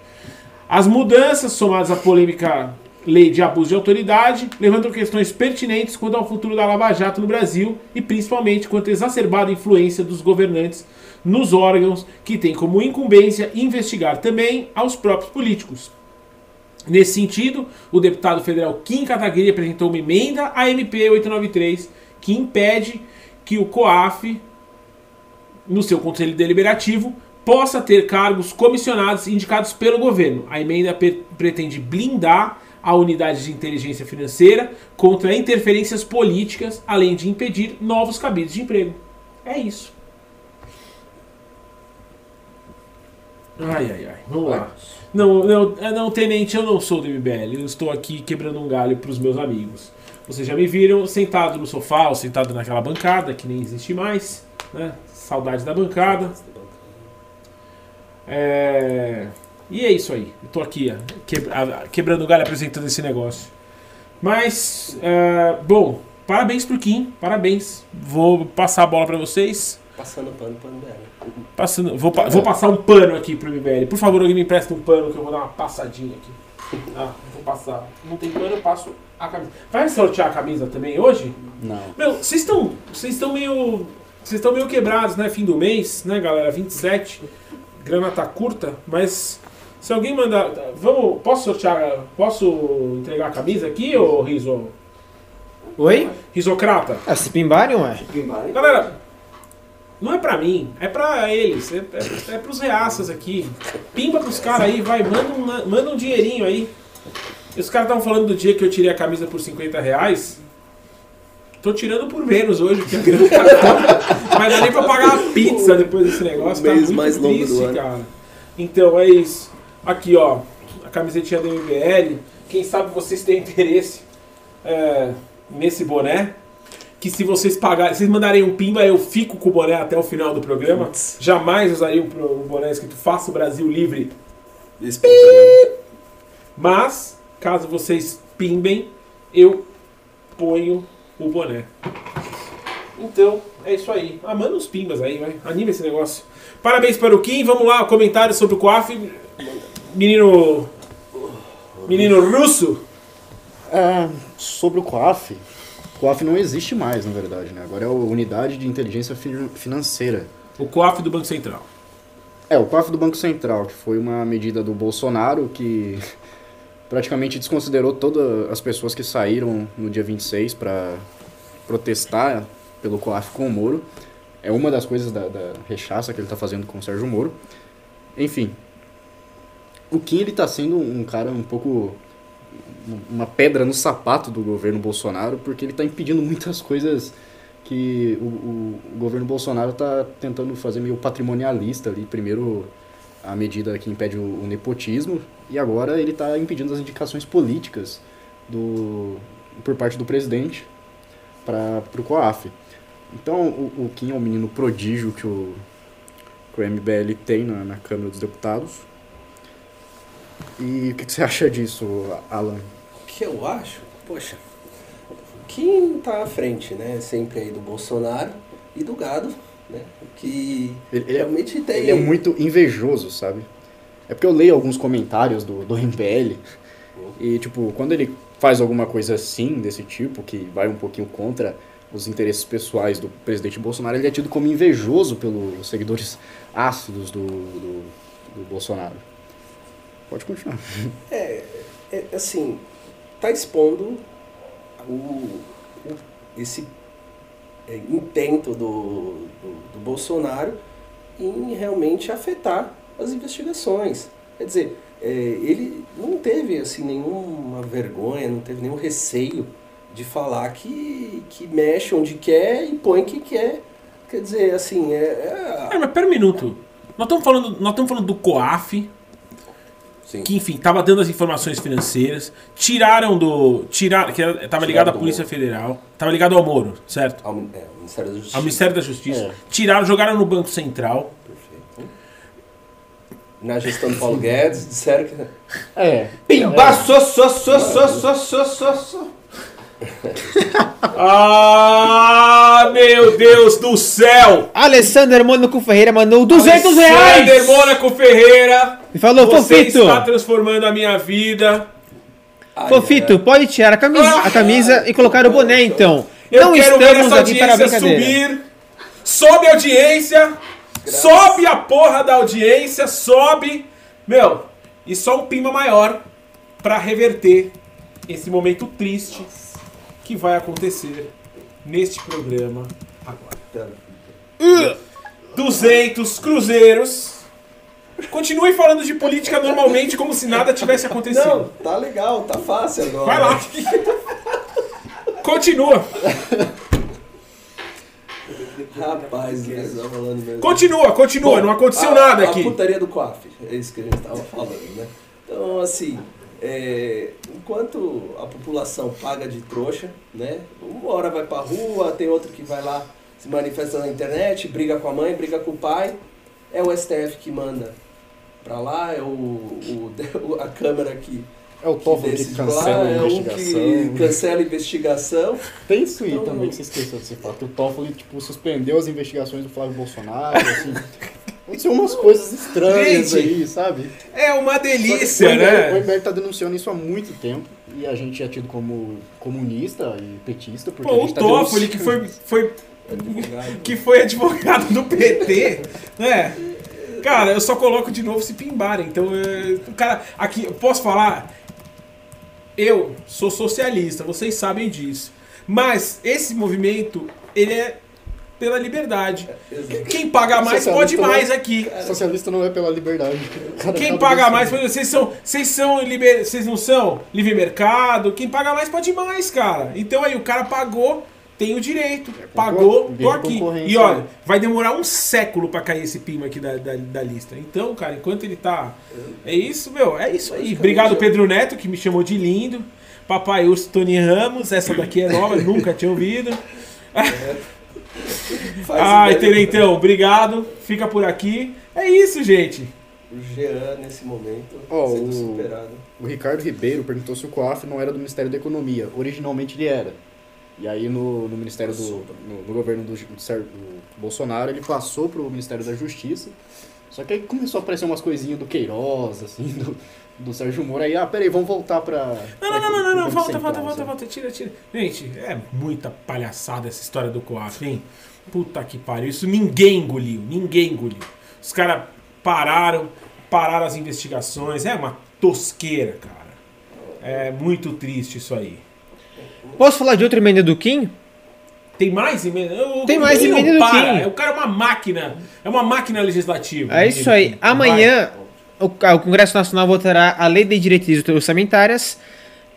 S1: As mudanças, somadas à polêmica lei de abuso de autoridade, levantam questões pertinentes quanto ao futuro da Lava Jato no Brasil e principalmente quanto à exacerbada influência dos governantes nos órgãos que têm como incumbência investigar também aos próprios políticos. Nesse sentido, o deputado federal Kim Kataguiri apresentou uma emenda à MP 893 que impede que o COAF, no seu conselho deliberativo, possa ter cargos comissionados indicados pelo governo. A emenda pretende blindar a unidade de inteligência financeira contra interferências políticas, além de impedir novos cabides de emprego. É isso. Ai, ai, ai. Vamos lá. Não, não, é, não, tenente, eu não sou do MBL. Eu estou aqui quebrando um galho para os meus amigos. Vocês já me viram sentado no sofá ou sentado naquela bancada que nem existe mais, né? Saudades da bancada. É... E é isso aí. Eu tô aqui, ó, quebrando o galho apresentando esse negócio. Mas, é, bom, parabéns pro Kim, parabéns. Vou passar a bola para vocês.
S4: Passando pano pro MBL.
S1: Passando, vou, pa- vou passar um pano aqui pro MBL. Por favor, alguém me empresta um pano que eu vou dar uma passadinha aqui. Ah, vou passar. Não tem pano, eu passo a camisa. Vai sortear a camisa também hoje?
S2: Não.
S1: Meu, vocês estão. Vocês estão meio. Vocês estão meio quebrados, né? Fim do mês, né, galera? 27. Grana tá curta, mas. Se alguém mandar. Vamos. Posso sortear. Posso entregar a camisa aqui, ô Riso?
S3: Oi?
S1: Risocrata?
S3: Ah, se pimbarem, ué.
S1: Galera, não é pra mim, é pra eles, é, é, é pros reaças aqui. Pimba pros caras aí, vai, manda um, manda um dinheirinho aí. Os caras estavam falando do dia que eu tirei a camisa por 50 reais. Tô tirando por menos hoje, porque a grana tá. Mas não é nem pra pagar a pizza depois desse negócio.
S4: O
S1: Tá
S4: mês
S1: muito
S4: mais longo do
S1: triste,
S4: ano.
S1: cara. Então é isso. Aqui, ó. A camisetinha da MBL. Quem sabe vocês têm interesse é, nesse boné. Que se vocês pagarem, se vocês mandarem um pimba, eu fico com o boné até o final do programa.
S4: Putz.
S1: Jamais usaria pro- um boné escrito Faça o Brasil Livre. Mas, caso vocês pimbem, eu ponho o boné. Então, é isso aí. Ah, manda uns pimbas aí, vai. Anima esse negócio. Parabéns para o Kim. Vamos lá, comentário sobre o COAF. Menino. Menino russo.
S2: Ah, sobre o COAF, o COAF não existe mais, na verdade, né? Agora é a Unidade de Inteligência Fin- Financeira.
S1: O COAF do Banco Central.
S2: É, o COAF do Banco Central, que foi uma medida do Bolsonaro que praticamente desconsiderou todas as pessoas que saíram no dia 26 para protestar pelo COAF com o Moro. É uma das coisas da, da rechaça que ele está fazendo com o Sérgio Moro. Enfim, o Kim ele tá sendo um cara um pouco uma pedra no sapato do governo Bolsonaro, porque ele está impedindo muitas coisas que o, o, o governo Bolsonaro está tentando fazer meio patrimonialista ali. Primeiro, a medida que impede o, o nepotismo, e agora ele está impedindo as indicações políticas do, por parte do presidente para o COAF. Então, o, Kim é um menino prodígio que o, que o MBL tem na, na Câmara dos Deputados. E o que, que você acha disso, Alan?
S4: O que eu acho? Poxa, quem está à frente, né? Sempre aí do Bolsonaro e do gado, né? Que
S2: Ele, ele é,
S4: realmente tem.
S2: ele é muito invejoso, sabe? É porque eu leio alguns comentários do, do MBL e, tipo, quando ele faz alguma coisa assim, desse tipo, que vai um pouquinho contra os interesses pessoais do presidente Bolsonaro, ele é tido como invejoso pelos seguidores ácidos do, do, do Bolsonaro. Pode continuar.
S4: É, é, assim, tá expondo o, o- esse é, intento do, do, do Bolsonaro em realmente afetar as investigações. Quer dizer, é, ele não teve assim nenhuma vergonha, não teve nenhum receio de falar que, que mexe onde quer e põe que quer. Quer dizer, assim, é, é-
S1: É, mas pera um minuto. Nós estamos falando, nós estamos falando do COAF,
S4: Sim.
S1: que enfim estava dando as informações financeiras, tiraram do tirar que estava ligado à Polícia
S4: Moro.
S1: Federal, estava ligado ao Moro, certo?
S4: Ao, é, ao Ministério da Justiça.
S1: Ao Ministério da Justiça.
S2: É.
S1: Tiraram, jogaram no Banco Central.
S4: Perfeito. Na gestão do Paulo Guedes disseram que
S2: é.
S3: Pimba, é. só, so so so so só, só, só.
S1: Ah, meu Deus do céu!
S3: Alessander Mônaco Ferreira mandou 200 reais!
S1: Alexander Mônaco Ferreira,
S3: E falou,
S1: você
S3: Fofito,
S1: está transformando a minha vida.
S4: Ai,
S3: Fofito, pode tirar a camisa, a camisa e colocar o boné então.
S1: Eu
S3: Não
S1: quero ver
S3: estamos
S1: essa
S3: aqui para
S1: audiência subir. Sobe a audiência. Sobe a porra da audiência. Sobe. Meu, e só um pima maior pra reverter esse momento triste que vai acontecer neste programa agora. 200 cruzeiros. Continue falando de política normalmente, como se nada tivesse acontecido.
S4: Não, tá legal, tá fácil agora.
S1: Vai lá. Continua.
S4: Rapaz, falando mesmo.
S1: Continua, continua.
S4: Bom,
S1: não aconteceu
S4: a-
S1: nada
S4: A
S1: aqui.
S4: putaria do COAF, é isso que a gente tava falando, né? Então, assim, é, enquanto a população paga de trouxa, né? Uma hora vai pra rua, tem outro que vai lá se manifesta na internet, briga com a mãe, briga com o pai. É o STF que manda pra lá, é o, o- a Câmara que,
S2: É o Toffoli que
S4: decide
S2: cancela
S4: lá,
S2: a
S4: é um
S2: investigação.
S4: que cancela a investigação.
S2: Tem isso aí
S4: Então,
S2: também que você esqueceu de se falar, que o Toffoli, tipo, suspendeu as investigações do Flávio Bolsonaro, assim. Aconteceu umas coisas estranhas
S1: Gente,
S2: aí, sabe?
S1: É uma delícia,
S2: o MBL, O
S1: né?
S2: MBL tá denunciando isso há muito tempo. E a gente é tido como comunista e petista, porque
S1: Pô, o
S2: tá
S1: Toffoli, que foi, foi,
S4: Advogado.
S1: que foi advogado do PT, né? Cara, eu só coloco de novo se pimbarem. Então, é, o cara. Aqui, eu posso falar? Eu sou socialista, vocês sabem disso. Mas esse movimento, ele é pela liberdade.
S4: Exato.
S1: Quem paga mais pode
S2: não-
S1: mais aqui.
S2: Socialista não é pela liberdade. Cara
S1: Quem
S2: tá
S1: paga mais,
S2: denunciando.
S1: vocês são, vocês são liber, vocês não são livre mercado. Quem paga mais pode mais, cara. Então aí o cara pagou, tem o direito, pagou, tô aqui. E olha,
S2: né?
S1: vai demorar um século pra cair esse pima aqui da, da, da lista. Então, cara, enquanto ele tá, é isso, meu, é isso aí. Obrigado Pedro Neto que me chamou de lindo. Papai Urso Tony Ramos, essa daqui é nova, nunca tinha ouvido.
S4: Faz
S1: Ah,
S4: ideia.
S1: Tenentão, obrigado. Fica por aqui. É isso, gente.
S4: O Jean, nesse momento,
S2: Ó,
S4: sendo
S2: o-
S4: superado.
S2: O Ricardo Ribeiro perguntou se o COAF não era do Ministério da Economia. Originalmente ele era. E aí no, no Ministério do. No, no governo do, do do Bolsonaro ele passou pro Ministério da Justiça. Só que aí começou a aparecer umas coisinhas do Queiroz, assim, do, do Sérgio Moro. Aí, ah, peraí, vamos voltar pra.
S1: Não,
S2: pra
S1: não, não, não, não, não, volta,
S2: Central,
S1: volta, volta,
S2: sabe?
S1: volta, tira, tira. Gente, é muita palhaçada essa história do COAF, hein? Puta que pariu, isso ninguém engoliu, ninguém engoliu. Os caras pararam, pararam as investigações, é uma tosqueira, cara. É muito triste isso aí.
S3: Posso falar de outra emenda do Kim?
S1: Tem mais emenda?
S3: Tem mais emenda do
S1: para.
S3: Kim.
S1: O cara é uma máquina. É uma máquina legislativa.
S3: É isso aí. Amanhã o, Congresso Nacional votará a Lei de Diretrizes Orçamentárias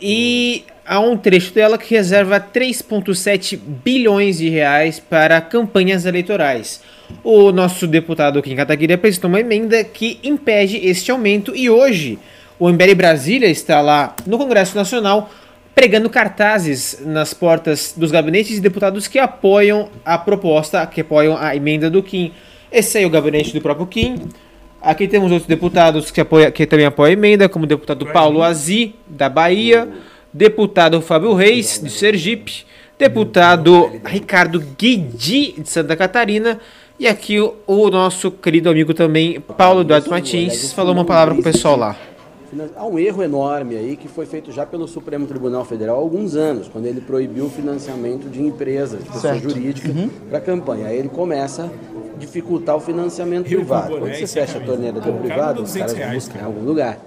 S3: e há um trecho dela que reserva 3,7 bilhões de reais para campanhas eleitorais. O nosso deputado Kim Kataguiri apresentou uma emenda que impede este aumento e hoje o MBL Brasília está lá no Congresso Nacional pregando cartazes nas portas dos gabinetes de deputados que apoiam a proposta, que apoiam a emenda do Kim. Esse aí é o gabinete do próprio Kim. Aqui temos outros deputados que, apoia, que também apoiam a emenda, como o deputado Paulo Azi, da Bahia, deputado Fábio Reis, de Sergipe, deputado Ricardo Guidi, de Santa Catarina, e aqui o, o nosso querido amigo também, Paulo Eduardo Martins, falou uma palavra com o pessoal lá.
S5: Há um erro enorme aí que foi feito já pelo Supremo Tribunal Federal há alguns anos, quando ele proibiu o financiamento de empresas, de pessoa jurídica, para campanha. Aí ele começa a dificultar o financiamento
S1: com
S5: privado. Quando
S1: e
S5: você
S1: sem
S5: fecha a torneira do privado, os
S1: 200
S5: caras
S1: reais,
S5: buscam em algum lugar.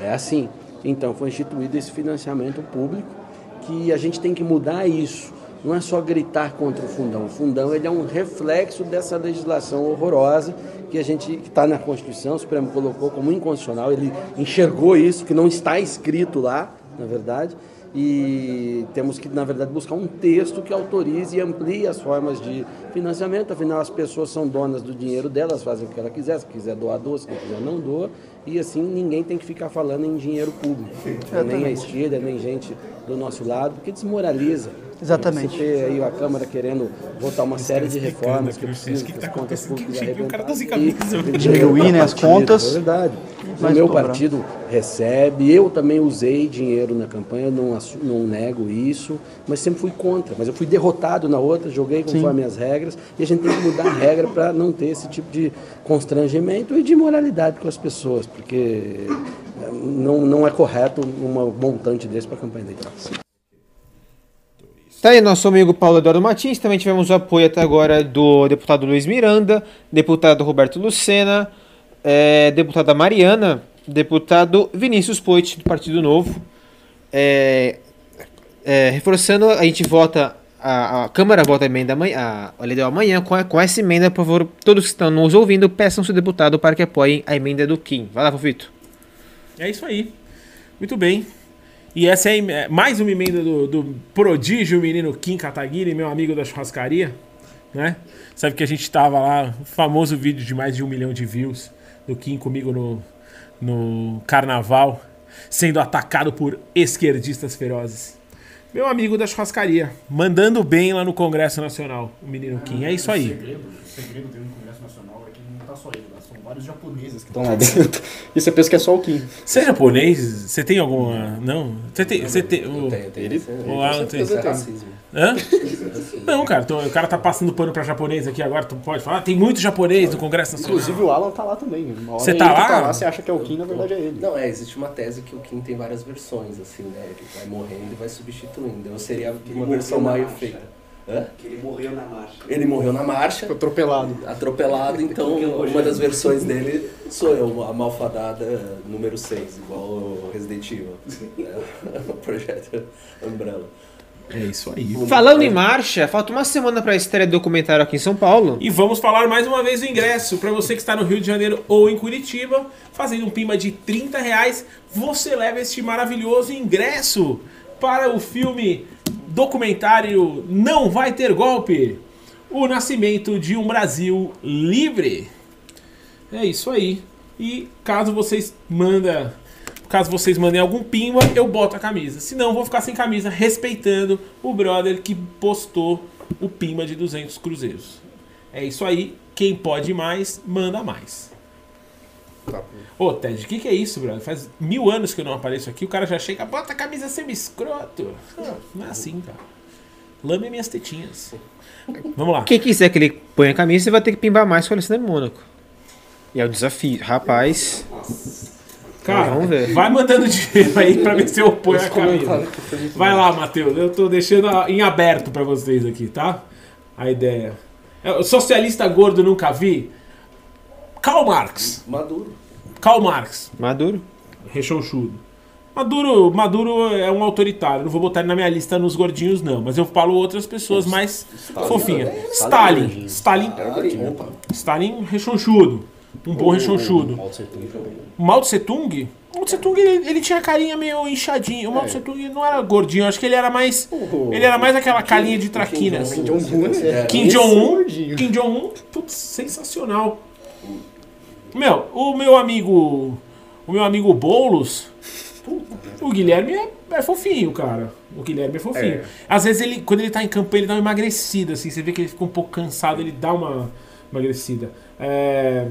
S5: É assim. Então foi instituído esse financiamento público que a gente tem que mudar isso. Não é só gritar contra o fundão. O fundão ele é um reflexo dessa legislação horrorosa que a gente está na Constituição, o Supremo colocou como inconstitucional. Ele enxergou isso que não está escrito lá, na verdade. E temos que, na verdade, buscar um texto que autorize e amplie as formas de financiamento. Afinal, as pessoas são donas do dinheiro delas, fazem o que ela quiser. Se quiser doar, doa. Se quiser, não doa. E assim, ninguém tem que ficar falando em dinheiro público. Nem a esquerda, nem gente do nosso lado, porque desmoraliza.
S2: Exatamente.
S5: Aí a Câmara querendo votar uma série de reformas que precisam
S1: o que
S5: que
S1: que
S5: as
S1: tá
S5: contas públicas
S1: Que o cara tá sem camisa.
S5: e
S2: Diluir, né, as contas.
S5: É verdade. O meu
S2: cobrar.
S5: partido recebe, eu também usei dinheiro na campanha, não, não nego isso, mas sempre fui contra. Mas eu fui derrotado na outra, joguei conforme as regras, e a gente tem que mudar a regra para não ter esse tipo de constrangimento e de moralidade com as pessoas, porque eh, não, não é correto um montante desse para a campanha eleitoral.
S3: Tá aí nosso amigo Paulo Eduardo Martins. Também tivemos o apoio até agora do deputado Luiz Miranda, deputado Roberto Lucena, eh, deputada Mariana, deputado Vinícius Poit, do Partido Novo. É, é, reforçando, a gente vota, a, a Câmara vota a emenda amanhã, a, lei amanhã, com, a- com essa emenda, por favor, todos que estão nos ouvindo, peçam seu deputado para que apoiem a emenda do Kim. Vai lá, Fofito.
S1: É isso aí. Muito bem. E essa é é mais uma emenda do, do prodígio menino Kim Kataguiri, meu amigo da churrascaria. Né? Sabe que a gente tava lá, o famoso vídeo de mais de um milhão de views do Kim comigo no, no carnaval, sendo atacado por esquerdistas ferozes. Meu amigo da churrascaria, mandando bem lá no Congresso Nacional, o menino Kim. É isso aí.
S2: segredo, o segredo dele no Congresso Nacional tá só ele, lá, são vários japoneses que estão lá dentro. E você pensa que é só o Kim.
S1: Você é japonês? Você tem alguma. Não? Você tem. Você tem o...
S4: Tem, tem.
S2: Ele-
S1: o Alan tem.
S4: Isso é racismo.
S1: Hã? Não, cara, tô- o cara tá passando pano pra japonês aqui agora, tu pode falar. Tem muito japonês no Congresso Nacional.
S2: Inclusive o Alan tá lá também.
S1: Você tá
S2: que
S1: lá?
S2: tá lá, você acha que é o Kim, na verdade é ele.
S4: Não, é, existe uma tese que o Kim tem várias versões, assim, né? Ele vai morrendo e vai substituindo. Eu seria uma versão
S6: marcha.
S4: feita. Hã?
S6: Que ele morreu na marcha.
S4: Ele morreu na marcha,
S2: Foi atropelado.
S4: atropelado, então uma das versões dele sou eu, a malfadada número 6, igual o Resident Evil. É, o projeto Umbrella.
S1: É isso aí.
S3: Falando em marcha, falta uma semana para a estreia do documentário aqui em São Paulo.
S1: E vamos falar mais uma vez do ingresso. Pra você que está no Rio de Janeiro ou em Curitiba, fazendo um pimba de 30 reais, você leva este maravilhoso ingresso para o filme documentário Não Vai Ter Golpe. O nascimento de um Brasil livre. É isso aí. E caso vocês manda, caso vocês mandem algum pimba, eu boto a camisa. Senão eu vou ficar sem camisa, respeitando o brother que postou o pimba de 200 cruzeiros. É isso aí. Quem pode mais, manda mais. Ô, Ted, o que, que é isso, brother? Faz mil anos que eu não apareço aqui, o cara já chega, bota a camisa semi-escroto. Ah, Não é assim, cara. Lame minhas tetinhas. Vamos lá.
S3: Quem quiser que ele ponha a camisa, você vai ter que pimbar mais com a Alessandro Mônaco. E é o desafio. Rapaz,
S1: Cara,
S3: Vamos ver.
S1: vai mandando dinheiro aí pra ver se eu ponho a camisa. Vai lá, Matheus. Eu tô deixando em aberto pra vocês aqui, tá? A ideia. É, o socialista gordo nunca vi. Karl Marx.
S4: Maduro.
S1: Karl Marx.
S3: Maduro.
S1: Rechonchudo. Maduro, Maduro é um autoritário. Não vou botar ele na minha lista nos gordinhos, não. Mas eu falo outras pessoas mais fofinhas. Stalin. Stalin.
S2: Era gordinho, pô.
S1: Stalin rechonchudo. Um bom rechonchudo.
S2: Mao Tse Tung.
S1: O Mao Tse Tung? O Mao Tse Tung, ele, ele tinha a carinha meio inchadinho. O Mao
S2: É.
S1: Tse Tung não era gordinho. Acho que ele era mais... Ele era mais aquela carinha de traquinas.
S2: Kim Jong-un, né?
S1: Kim Jong-un. Kim Jong-un, putz, sensacional. Meu, o meu amigo, o meu amigo Boulos, o Guilherme é, é fofinho, cara. O Guilherme é fofinho.
S2: É.
S1: Às vezes ele, quando ele tá em campo, ele dá uma emagrecida, assim, você vê que ele fica um pouco cansado, ele dá uma emagrecida. É,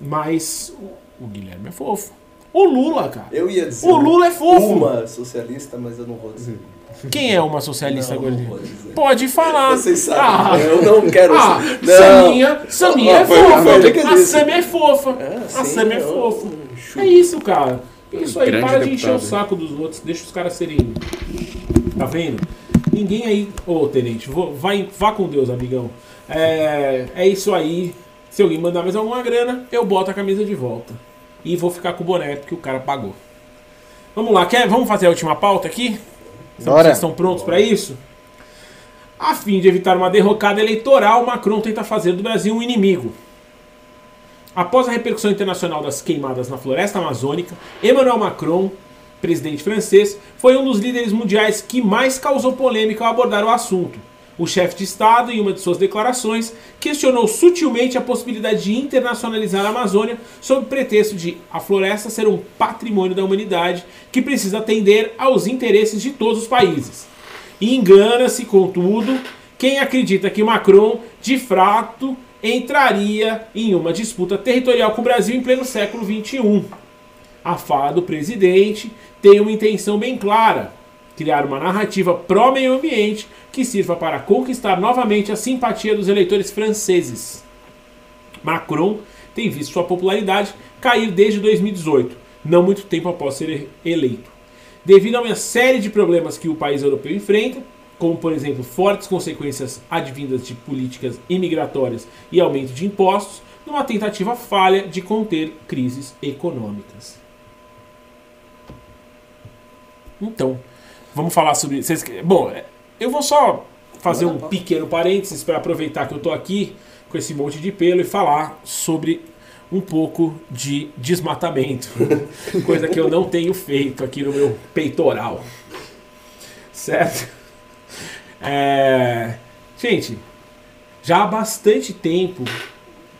S1: mas o, o Guilherme é fofo. O Lula, cara.
S4: Eu ia dizer.
S1: O Lula é fofo.
S4: Uma socialista, mas eu não vou dizer.
S1: Quem é uma socialista
S4: Não,
S1: gordinha?
S4: dizer.
S1: Pode falar.
S4: Vocês sabem.
S1: Ah,
S4: Eu não quero.
S1: Ah,
S4: não.
S1: Saminha, Saminha é
S4: Ah, foi-
S1: fofa. a. Samia é fofa.
S4: Ah,
S1: a Samia é fofa.
S4: Chu-
S1: É isso, cara. Isso aí,
S3: Grande
S1: para de encher o saco dos outros, deixa os caras serem. Tá vendo? Ninguém aí. Ô, tenente, vou- vai, vá com Deus, amigão. É, é isso aí. Se alguém mandar mais alguma grana, eu boto a camisa de volta. E vou ficar com o boné porque o cara pagou. Vamos lá, quer, vamos fazer a última pauta aqui?
S3: Bora.
S1: Vocês estão prontos para isso? A fim de evitar uma derrocada eleitoral, Macron tenta fazer do Brasil um inimigo. Após a repercussão internacional das queimadas na floresta amazônica, Emmanuel Macron, presidente francês, foi um dos líderes mundiais que mais causou polêmica ao abordar o assunto. O chefe de Estado, em uma de suas declarações, questionou sutilmente a possibilidade de internacionalizar a Amazônia sob pretexto de a floresta ser um patrimônio da humanidade que precisa atender aos interesses de todos os países. Engana-se, contudo, quem acredita que Macron, de fato, entraria em uma disputa territorial com o Brasil em pleno século XXI. A fala do presidente tem uma intenção bem clara: criar uma narrativa pró-meio ambiente que sirva para conquistar novamente a simpatia dos eleitores franceses. Macron tem visto sua popularidade cair desde 2018, não muito tempo após ser eleito. Devido a uma série de problemas que o país europeu enfrenta, como por exemplo fortes consequências advindas de políticas imigratórias e aumento de impostos, numa tentativa falha de conter crises econômicas. Então, vamos falar sobre. Vocês... Bom, eu vou só fazer um pequeno parênteses para aproveitar que eu tô aqui com esse monte de pelo e falar sobre um pouco de desmatamento, coisa que eu não tenho feito aqui no meu peitoral. Certo? É... Gente, já há bastante tempo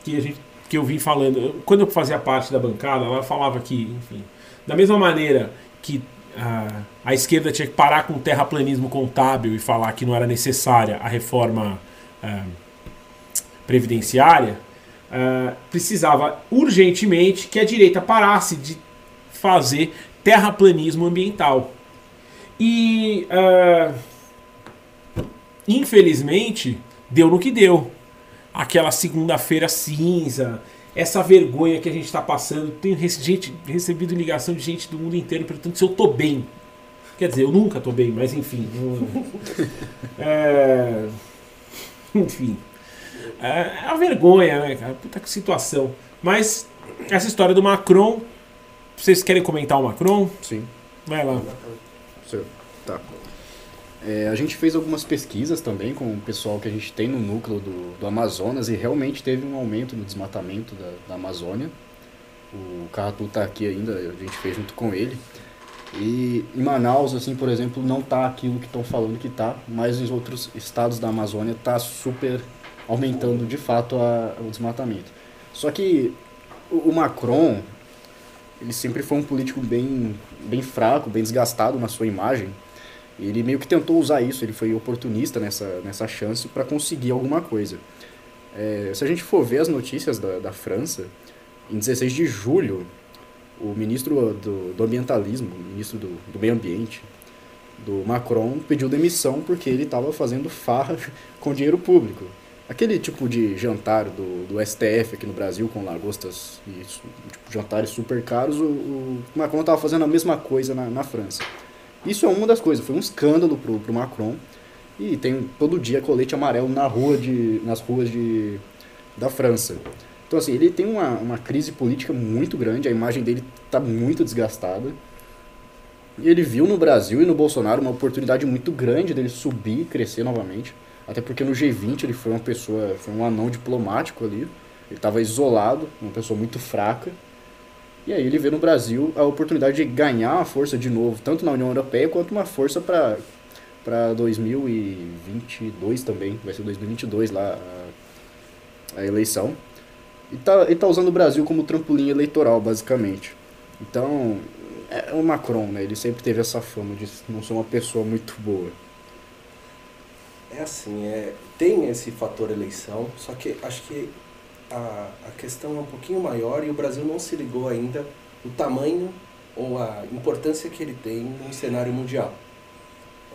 S1: que, a gente, que eu vim falando, quando eu fazia parte da bancada, ela falava que, enfim, da mesma maneira que a, a esquerda tinha que parar com o terraplanismo contábil e falar que não era necessária a reforma ah, previdenciária, ah, precisava urgentemente que a direita parasse de fazer terraplanismo ambiental. E, ah, infelizmente, deu no que deu. Aquela segunda-feira cinza, essa vergonha que a gente está passando. Tenho gente, recebido ligação de gente do mundo inteiro perguntando se eu tô bem. Quer dizer, eu nunca tô bem, mas enfim. É, enfim. É uma vergonha, né, cara? Puta que situação. Mas essa história do Macron. Vocês querem comentar o Macron?
S2: Sim.
S1: Vai lá.
S2: Seu. Tá. É, a gente fez algumas pesquisas também com o pessoal que a gente tem no núcleo do, do Amazonas e realmente teve um aumento no desmatamento da, da Amazônia. O Carratu tá aqui ainda, a gente fez junto com ele. E em Manaus, assim, por exemplo, não tá aquilo que estão falando que tá, mas em outros estados da Amazônia tá super aumentando de fato a- o desmatamento. Só que o, o Macron, ele sempre foi um político bem, bem fraco, bem desgastado na sua imagem. Ele meio que tentou usar isso, ele foi oportunista nessa, nessa chance para conseguir alguma coisa. É, se a gente for ver as notícias da, da França, em 16 de julho, o ministro do, do ambientalismo, o ministro do, do meio ambiente, do Macron, pediu demissão porque ele estava fazendo farra com dinheiro público. Aquele tipo de jantar do, do STF aqui no Brasil, com lagostas e tipo, jantares super caros, o, o Macron estava fazendo a mesma coisa na, na França. Isso é uma das coisas, foi um escândalo pro, pro Macron. E tem todo dia colete amarelo na rua de, nas ruas de, da França. Então, assim, ele tem uma, uma crise política muito grande, a imagem dele está muito desgastada. E ele viu no Brasil e no Bolsonaro uma oportunidade muito grande dele subir e crescer novamente. Até porque no G20 ele foi uma pessoa, foi um anão diplomático ali. Ele estava isolado, uma pessoa muito fraca. E aí ele vê no Brasil a oportunidade de ganhar uma força de novo, tanto na União Europeia quanto uma força para para 2022 também, vai ser 2022 lá a, a eleição. E tá, ele tá usando o Brasil como trampolim eleitoral, basicamente. Então, é o Macron, né? Ele sempre teve essa fama de não ser uma pessoa muito boa.
S4: É assim, é, tem esse fator eleição, só que acho que a, a questão é um pouquinho maior e o Brasil não se ligou ainda o tamanho ou a importância que ele tem no cenário mundial.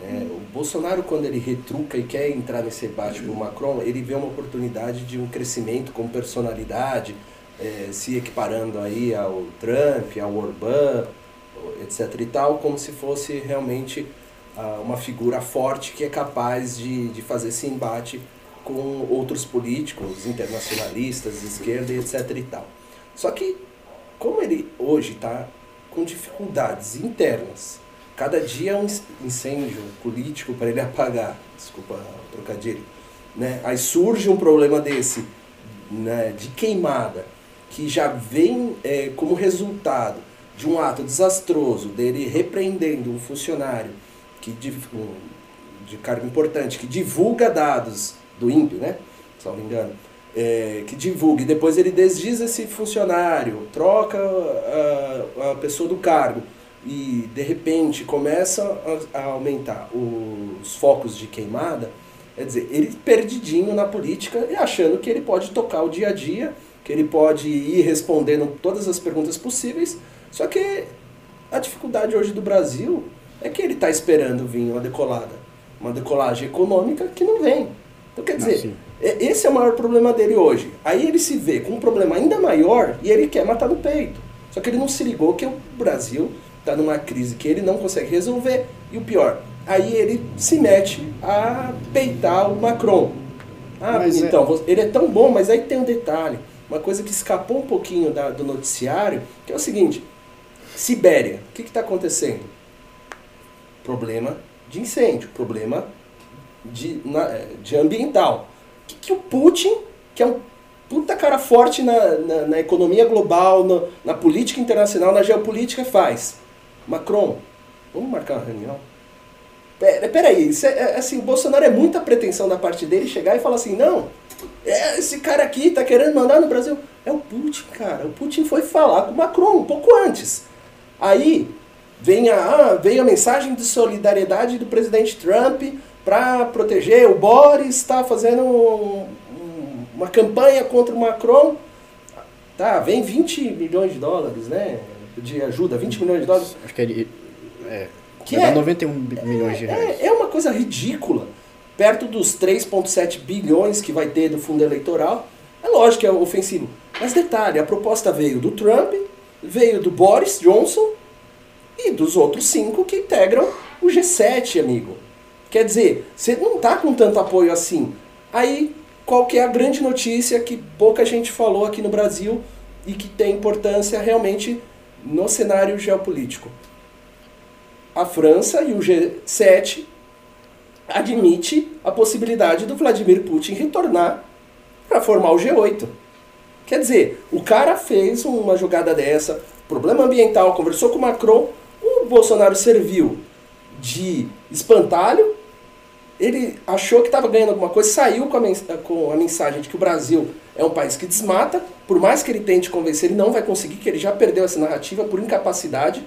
S4: É, o Bolsonaro, quando ele retruca e quer entrar nesse debate com o Macron, ele vê uma oportunidade de um crescimento como personalidade, é, se equiparando aí ao Trump, ao Orbán, etc. e tal, como se fosse realmente ah, uma figura forte que é capaz de, de fazer esse embate com outros políticos, internacionalistas, esquerda e etc. e tal. Só que, como ele hoje está com dificuldades internas, cada dia é um incêndio político para ele apagar, desculpa o trocadilho, né? aí surge um problema desse, né, de queimada, que já vem é, como resultado de um ato desastroso dele repreendendo um funcionário que de, de cargo importante que divulga dados do INPE, né? Se não me engano. É, que divulga e depois ele desdiz esse funcionário, troca a, a pessoa do cargo e de repente começa a, a aumentar os focos de queimada, quer dizer, ele perdidinho na política e achando que ele pode tocar o dia a dia, que ele pode ir respondendo todas as perguntas possíveis, só que a dificuldade hoje do Brasil é que ele está esperando vir uma decolada, uma decolagem econômica que não vem. Então, quer dizer, ah, esse é o maior problema dele hoje. Aí ele se vê com um problema ainda maior e ele quer matar no peito. Só que ele não se ligou que o Brasil está numa crise que ele não consegue resolver. E o pior, aí ele se mete a peitar o Macron. Ah, mas é então, é... ele é tão bom, mas aí tem um detalhe. Uma coisa que escapou um pouquinho da, do noticiário, que é o seguinte. Sibéria, o que está acontecendo? Problema de incêndio, problema de, na, de ambiental. O que, que, o Putin, que é um puta cara forte na, na, na economia global, na, política internacional, na geopolítica, faz? Macron, vamos marcar uma reunião? Pera, peraí, isso é, é, assim, o Bolsonaro é muita pretensão da parte dele chegar e falar assim, não, é, esse cara aqui tá querendo mandar no Brasil. É o Putin, cara. O Putin foi falar com o Macron um pouco antes. Aí vem a, ah, veio a mensagem de solidariedade do presidente Trump para proteger. O Boris está fazendo um, um, uma campanha contra o Macron. Tá, vem 20 milhões de dólares, né? De ajuda, 20 milhões de dólares.
S2: Acho que ele. É, que é 91 milhões de reais.
S4: É, é uma coisa ridícula. Perto dos 3,7 bilhões que vai ter do fundo eleitoral. É lógico que é ofensivo. Mas detalhe, a proposta veio do Trump, veio do Boris Johnson e dos outros cinco que integram o G7, amigo. Quer dizer, você não está com tanto apoio assim. Aí, qual que é a grande notícia que pouca gente falou aqui no Brasil e que tem importância realmente no cenário geopolítico? A França e o G7 admite a possibilidade do Vladimir Putin retornar para formar o G8. Quer dizer, o cara fez uma jogada dessa, problema ambiental, conversou com o Macron, o Bolsonaro serviu de espantalho ele achou que estava ganhando alguma coisa, saiu com a, com a mensagem de que o Brasil é um país que desmata, por mais que ele tente convencer, ele não vai conseguir, que ele já perdeu essa narrativa por incapacidade,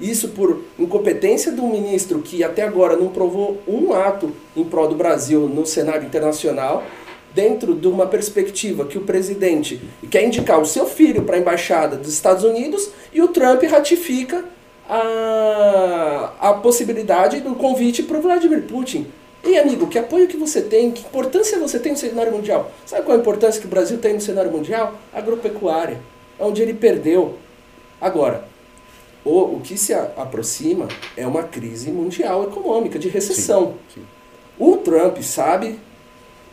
S4: isso por incompetência do ministro que até agora não provou um ato em prol do Brasil no cenário internacional, dentro de uma perspectiva que o presidente quer indicar o seu filho para a embaixada dos Estados Unidos e o Trump ratifica a, a possibilidade do convite para o Vladimir Putin. E amigo, que apoio que você tem, que importância você tem no cenário mundial? Sabe qual a importância que o Brasil tem no cenário mundial? Agropecuária, é onde ele perdeu. Agora, o, o que se a, aproxima é uma crise mundial econômica, de recessão. Sim, sim. O Trump sabe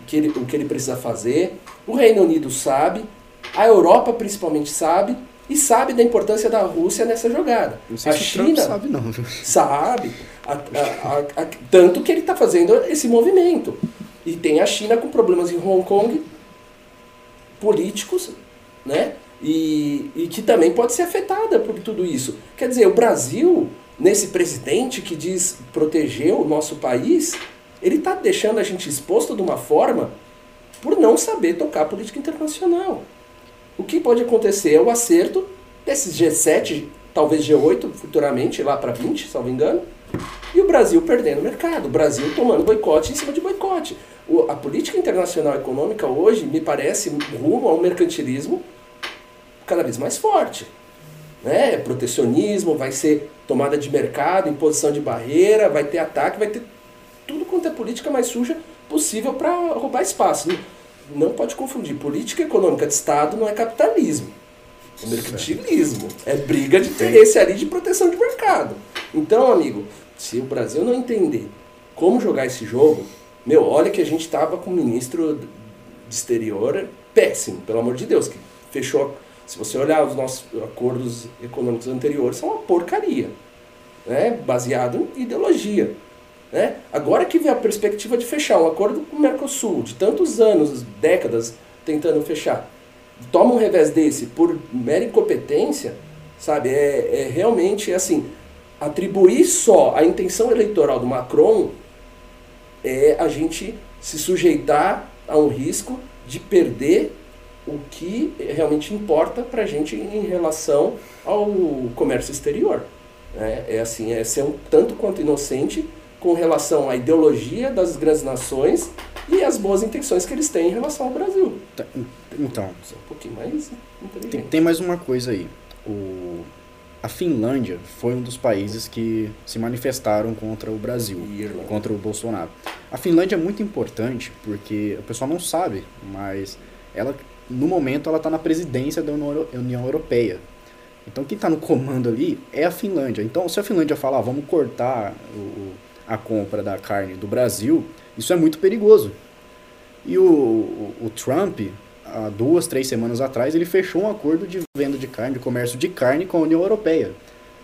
S4: que ele, o que ele precisa fazer, o Reino Unido sabe, a Europa principalmente sabe, e sabe da importância da Rússia nessa jogada.
S2: Não sei
S4: a
S2: se
S4: China
S2: Trump sabe não.
S4: sabe, a- a- a- tanto que ele está fazendo esse movimento. E tem a China com problemas em Hong Kong políticos, né? E, e que também pode ser afetada por tudo isso. Quer dizer, o Brasil, nesse presidente que diz proteger o nosso país, ele está deixando a gente exposto de uma forma por não saber tocar política internacional. O que pode acontecer é o acerto desses G7, talvez G8 futuramente, lá para 20, salvo engano, e o Brasil perdendo o mercado, o Brasil tomando boicote em cima de boicote. O- a política internacional econômica hoje me parece rumo a um mercantilismo cada vez mais forte. Né? Protecionismo, vai ser tomada de mercado, imposição de barreira, vai ter ataque, vai ter tudo quanto é política mais suja possível para roubar espaço. Não, não pode confundir. Política econômica de Estado não é capitalismo. É mercantilismo. É briga de interesse ali de proteção de mercado. Então, amigo, se o Brasil não entender como jogar esse jogo, meu, olha que a gente tava com um ministro de exterior péssimo, pelo amor de Deus, que fechou. Se você olhar os nossos acordos econômicos anteriores, são uma porcaria, né? baseado em ideologia. Né? Agora que vem a perspectiva de fechar um acordo com o Mercosul, de tantos anos, décadas tentando fechar, toma um revés desse por mera incompetência, sabe? É, é realmente assim, atribuir só a intenção eleitoral do Macron é a gente se sujeitar a um risco de perder o que realmente importa para a gente em relação ao comércio exterior. né? É assim, é ser um tanto quanto inocente com relação à ideologia das grandes nações e as boas intenções que eles têm em relação ao Brasil.
S2: Tá, Então,
S4: Ser um pouquinho mais
S2: tem,
S4: inteligente.
S2: tem mais uma coisa aí. O, a Finlândia foi um dos países que se manifestaram contra o Brasil. Contra o Bolsonaro. A Finlândia é muito importante porque o pessoal não sabe, mas ela no momento ela está na presidência da União Euro- União Europeia. Então quem está no comando ali é a Finlândia. Então se a Finlândia falar "Ah, vamos cortar o- a compra da carne do Brasil, isso é muito perigoso. E o, o, o Trump, há duas, três semanas atrás, ele fechou um acordo de venda de carne, de comércio de carne com a União Europeia.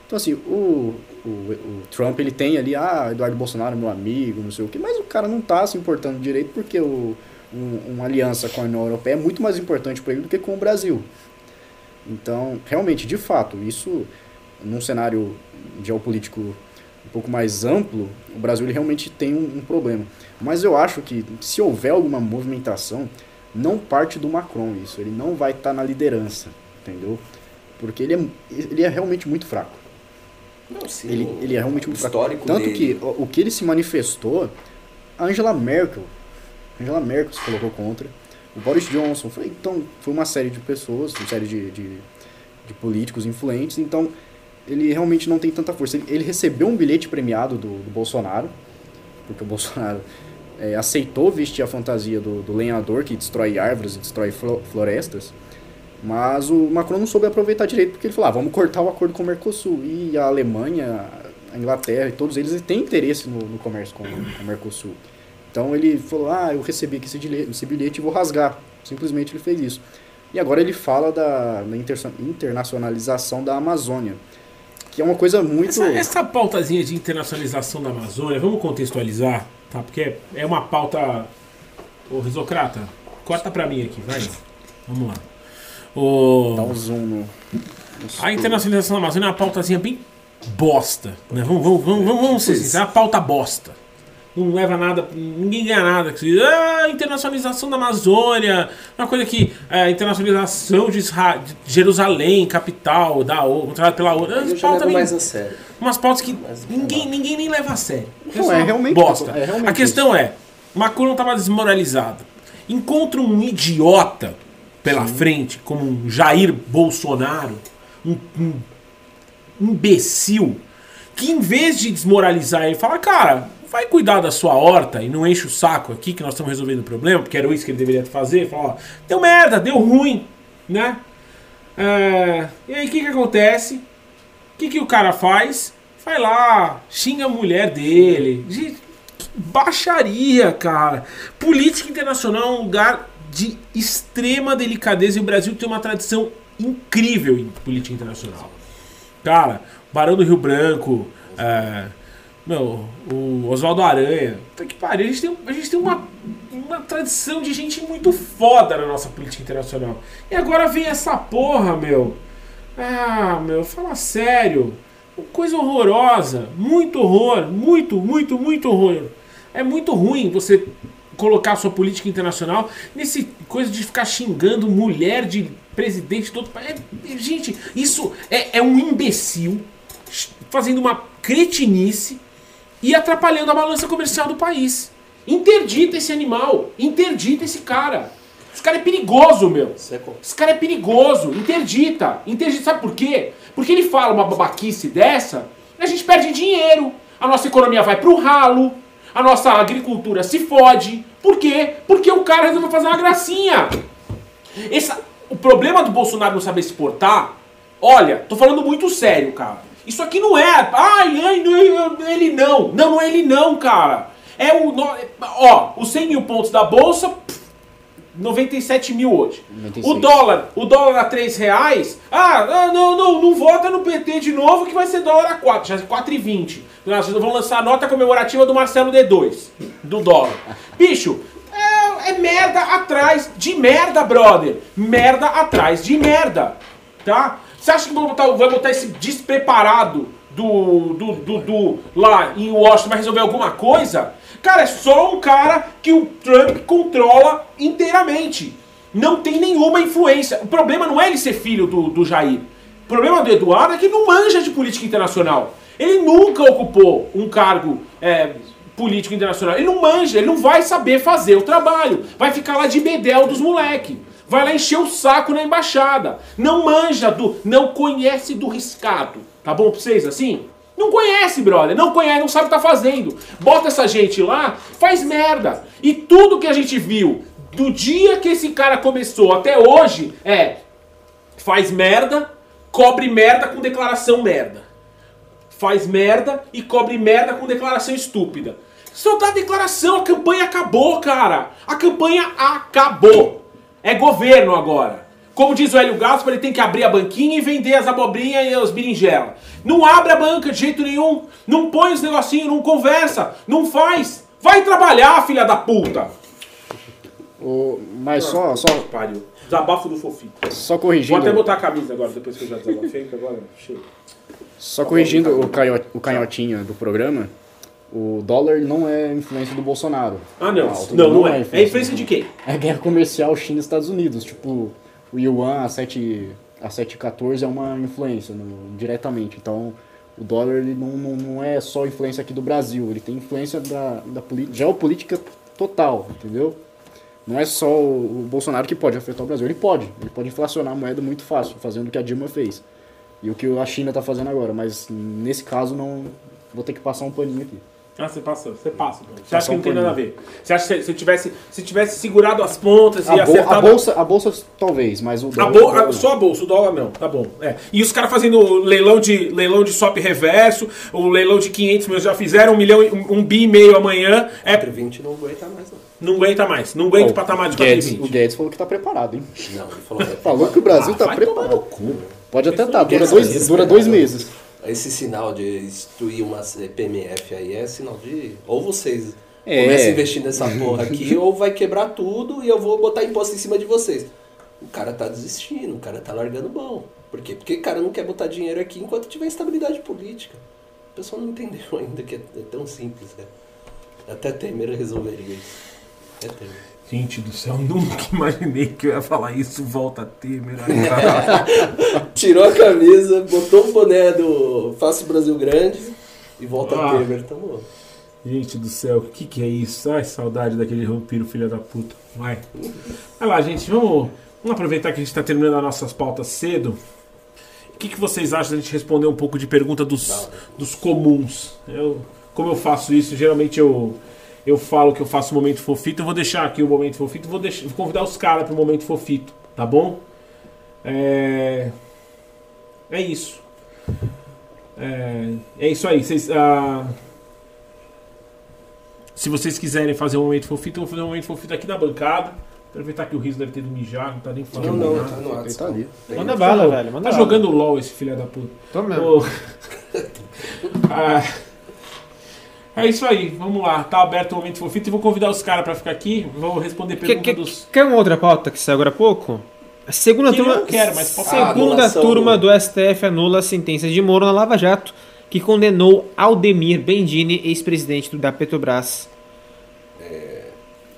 S2: Então, assim, o, o, o Trump, ele tem ali, ah, Eduardo Bolsonaro, meu amigo, não sei o quê, mas o cara não tá se importando direito porque o, um- uma aliança com a União Europeia é muito mais importante para ele do que com o Brasil. Então, realmente, de fato, isso, num cenário geopolítico um pouco mais amplo, o Brasil ele realmente tem um, um problema. Mas eu acho que se houver alguma movimentação, não parte do Macron isso. Ele não vai estar na liderança, entendeu? Porque ele é, ele é realmente muito fraco.
S4: Não, sim,
S2: Ele, ele é realmente muito fraco. Tanto
S4: dele.
S2: que o, o que ele se manifestou, a Angela Merkel, Angela Merkel se colocou contra, o Boris Johnson, foi, então, foi uma série de pessoas, uma série de, de, de políticos influentes, então ele realmente não tem tanta força. Ele, ele recebeu um bilhete premiado do, do Bolsonaro, porque o Bolsonaro é, aceitou vestir a fantasia do, do lenhador que destrói árvores e destrói flo- florestas, mas o Macron não soube aproveitar direito, porque ele falou, ah, vamos cortar o acordo com o Mercosul. E a Alemanha, a Inglaterra e todos eles têm interesse no, no comércio com, com o Mercosul. Então ele falou, ah, eu recebi aqui esse bilhete e vou rasgar. Simplesmente ele fez isso. E agora ele fala da, da inter- internacionalização da Amazônia, que é uma coisa muito...
S1: Essa, essa pautazinha de internacionalização da Amazônia, vamos contextualizar, tá? Porque é uma pauta. Ô, Risocrata, corta pra mim aqui, vai. Vamos lá. O...
S2: Dá um zoom no...
S1: A internacionalização da Amazônia é uma pautazinha bem bosta. Né? Vamos, vamos, vamos, vamos, vamos ser é uma pauta bosta. Não leva nada, ninguém ganha nada. com isso. Ah, internacionalização da Amazônia, uma coisa que. É, internacionalização de, Isra- de Jerusalém, capital, da ONU, controlada pela ONU.
S4: Eu
S1: Umas
S4: já
S1: pautas,
S4: levo mais a sério.
S1: umas pautas que
S4: Mas-
S1: ninguém, ninguém nem leva a sério.
S2: Não, é realmente-
S1: bosta.
S2: é realmente
S1: a questão é: Macron estava desmoralizado. Encontra um idiota pela frente, como um Jair Bolsonaro, um, um imbecil, que em vez de desmoralizar ele, fala, cara, vai cuidar da sua horta e não enche o saco aqui que nós estamos resolvendo o problema, porque era isso que ele deveria fazer. Fala, ó, deu merda, deu ruim, né? É, e aí o que, que acontece? O que, que o cara faz? Vai lá, xinga a mulher dele. Gente, que baixaria, cara. Política internacional é um lugar de extrema delicadeza e o Brasil tem uma tradição incrível em política internacional. Cara, Barão do Rio Branco, é, meu, o Oswaldo Aranha. Puta que pariu, a gente tem, a gente tem uma, uma tradição de gente muito foda na nossa política internacional. E agora vem essa porra, meu. Ah, meu, fala sério. Coisa horrorosa. Muito horror. Muito, muito, muito horror. É muito ruim você colocar a sua política internacional nesse coisa de ficar xingando mulher de presidente todo país. É, gente, isso é, é um imbecil fazendo uma cretinice e atrapalhando a balança comercial do país. Interdita esse animal. Interdita esse cara. Esse cara é perigoso, meu. Esse cara é perigoso. Interdita. Interdita. Sabe por quê? Porque ele fala uma babaquice dessa, a gente perde dinheiro. A nossa economia vai pro ralo. A nossa agricultura se fode. Por quê? Porque o cara resolveu fazer uma gracinha. Essa, o problema do Bolsonaro não saber exportar, olha, tô falando muito sério, cara. Isso aqui não é. Ai, ai, não, ele não. Não, não é ele não, cara. É o. Ó, os 100 mil pontos da bolsa. 97 mil hoje. 96. O dólar, o dólar a 3 reais. Ah, não, não, não vota no PT de novo que vai ser dólar a 4, já é 4,20. Nós vamos lançar a nota comemorativa do Marcelo D2, do dólar. Bicho, é, é merda atrás de merda, brother. Merda atrás de merda. Tá? Você acha que vai botar, vai botar esse despreparado do, do, do, do, lá em Washington vai resolver alguma coisa? Cara, é só um cara que o Trump controla inteiramente. Não tem nenhuma influência. O problema não é ele ser filho do, do Jair. O problema do Eduardo é que não manja de política internacional. Ele nunca ocupou um cargo é, político internacional. Ele não manja, ele não vai saber fazer o trabalho. Vai ficar lá de bedel dos moleque. Vai lá encher o saco na embaixada. Não manja do. Não conhece do riscado. Tá bom pra vocês assim? Não conhece, brother. Não conhece, não sabe o que tá fazendo. Bota essa gente lá, faz merda. E tudo que a gente viu do dia que esse cara começou até hoje é. Faz merda, cobre merda com declaração merda. Faz merda e cobre merda com declaração estúpida. Só dá declaração, a campanha acabou, cara. A campanha acabou. É governo agora. Como diz o Hélio Gaspar, ele tem que abrir a banquinha e vender as abobrinhas e as berinjelas. Não abre a banca de jeito nenhum. Não põe os negocinhos, não conversa, não faz. Vai trabalhar, filha da puta.
S2: O, mas só, só.
S1: Pariu. Desabafo do fofinho.
S2: Só corrigindo.
S1: Vou até botar a camisa agora, depois que eu já desabafei, que agora chega.
S2: Só corrigindo o, canhot, o canhotinha do programa, o dólar não é influência do Bolsonaro.
S1: Ah, não. Não, não, é. É influência, é influência de quem?
S2: É guerra comercial China e Estados Unidos. Tipo, o yuan a 7, a 7,14 é uma influência no, diretamente. Então, o dólar ele não, não, não é só influência aqui do Brasil. Ele tem influência da, da geopolítica total, entendeu? Não é só o, o Bolsonaro que pode afetar o Brasil. Ele pode. Ele pode inflacionar a moeda muito fácil, fazendo o que a Dilma fez. E o que a China está fazendo agora. Mas nesse caso, não vou ter que passar um paninho aqui.
S1: Ah, você passa, você passa. Você acha que não tem nada a ver? Você acha que se tivesse, se tivesse segurado as pontas
S2: a
S1: e acertado...
S2: A bolsa, a bolsa talvez, mas o
S1: dólar... A bo... a, só a bolsa, o dólar não, tá bom. É. E os caras fazendo leilão de, leilão de swap reverso, o leilão de 500 mil, já fizeram um milhão, um, um bi e meio amanhã.
S4: É... 420 não aguenta mais não.
S1: Não aguenta mais, não aguenta oh, o patamar de
S2: 420. O Guedes falou que tá preparado, hein?
S4: Não, ele falou,
S2: falou que o Brasil ah, tá preparado. Pode até estar, tá, dura, dois, dura dois meses
S4: esse sinal de instituir uma PMF aí é sinal de. Ou vocês é. começam a investir nessa porra aqui, ou vai quebrar tudo e eu vou botar imposto em cima de vocês. O cara tá desistindo, o cara tá largando mão. Por quê? Porque o cara não quer botar dinheiro aqui enquanto tiver estabilidade política. O pessoal não entendeu ainda que é, é tão simples, né? Até Temer resolveria isso. Até Temer.
S1: Gente do céu, nunca imaginei que eu ia falar isso, volta a Temer.
S4: Tirou a camisa, botou o boné do Faça Brasil Grande e volta ah. a Temer, tamo.
S1: Gente do céu, o que, que é isso? Ai, saudade daquele vampiro filho da puta. Vai. Vai lá, gente, vamos, vamos aproveitar que a gente está terminando as nossas pautas cedo. O que, que vocês acham da gente responder um pouco de pergunta dos, dos comuns? Eu, como eu faço isso, geralmente eu eu falo que eu faço o momento fofito, eu vou deixar aqui o momento fofito, vou, deixar, vou convidar os caras para o momento fofito, tá bom? É, é isso. É, é isso aí. Vocês, ah, se vocês quiserem fazer um momento fofito, eu vou fazer um momento fofito aqui na bancada, Aproveitar que o Riso deve ter ido mijar, não tá nem falando
S4: Não, não,
S1: nada.
S4: tá no WhatsApp.
S2: tá ali.
S3: Manda bala, velho. Manda
S1: Tá
S3: bala.
S1: jogando LOL esse filho da puta.
S3: Tô mesmo.
S1: Ô. Ah, é isso aí, vamos lá. Tá aberto o momento fofito e vou convidar os caras pra ficar aqui. Vou responder
S3: Que-
S1: perguntas
S3: que-
S1: dos.
S3: Quer uma outra pauta que saiu agora há pouco? A segunda
S1: Que
S3: turma,
S1: quero, mas pode-
S3: segunda turma
S4: do-
S3: do STF anula a sentença de Moro na Lava Jato, que condenou Aldemir Bendini, ex-presidente da Petrobras.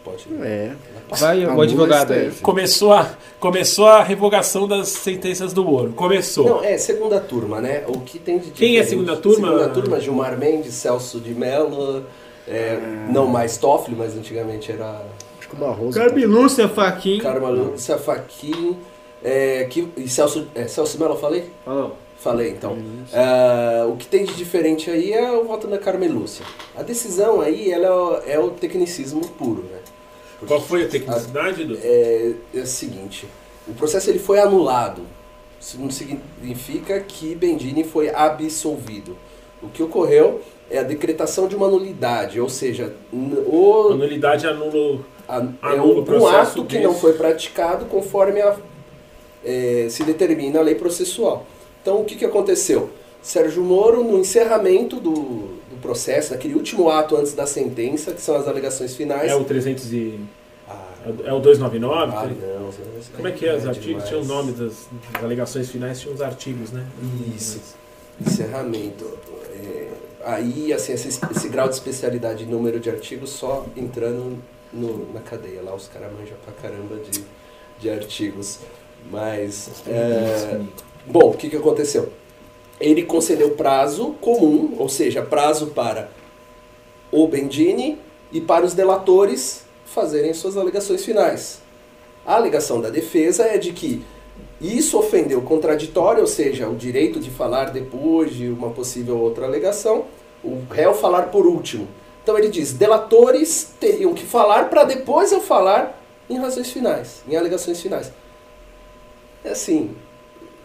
S4: Pode
S2: É.
S3: Vai, o advogado aí.
S2: STF.
S1: Começou a, começou a revogação das sentenças do Moro. Começou.
S4: Não, é segunda turma, né? O que tem de
S1: Quem é segunda turma?
S4: Segunda turma, Gilmar Mendes, Celso de Mello, é, não mais Toffoli, mas antigamente era
S2: Acho que o Barroso.
S3: Lúcia Faquin.
S4: Carma Lúcia, Faquin, é, que, e Celso, é, Celso de Mello eu falei?
S3: Falou.
S4: Falei, então. Ah, o que tem de diferente aí é o voto da Carmen Lúcia. A decisão aí ela é o tecnicismo puro, né?
S1: Qual foi a tecnicidade do.
S4: é, é o seguinte, o processo ele foi anulado. Isso não significa que Bendini foi absolvido. O que ocorreu é a decretação de uma nulidade, ou seja, o,
S1: A nulidade anula.
S4: é
S1: anula o
S4: um, um ato que
S1: desse.
S4: não foi praticado conforme a, é, se determina a lei processual. Então, o que, que aconteceu? Sérgio Moro, no encerramento do, do processo, naquele último ato antes da sentença, que são as alegações finais.
S1: É o 300 e.
S4: Ah,
S1: É o 299?
S4: ah,
S1: tem-
S4: não,
S1: Como é que é os artigos?
S4: demais.
S1: Tinha o nome das, das alegações finais, tinha os artigos, né?
S4: Isso. Encerramento. É, aí, assim, esse, esse grau de especialidade e número de artigos só entrando no- na cadeia. Lá os caras manjam pra caramba de, de artigos. Mas, é, bom, o que, que aconteceu? Ele concedeu prazo comum, ou seja, prazo para o Bendini e para os delatores fazerem suas alegações finais. A alegação da defesa é de que isso ofendeu o contraditório, ou seja, o direito de falar depois de uma possível outra alegação, o réu falar por último. Então ele diz: delatores teriam que falar para depois eu falar em razões finais, em alegações finais. É assim,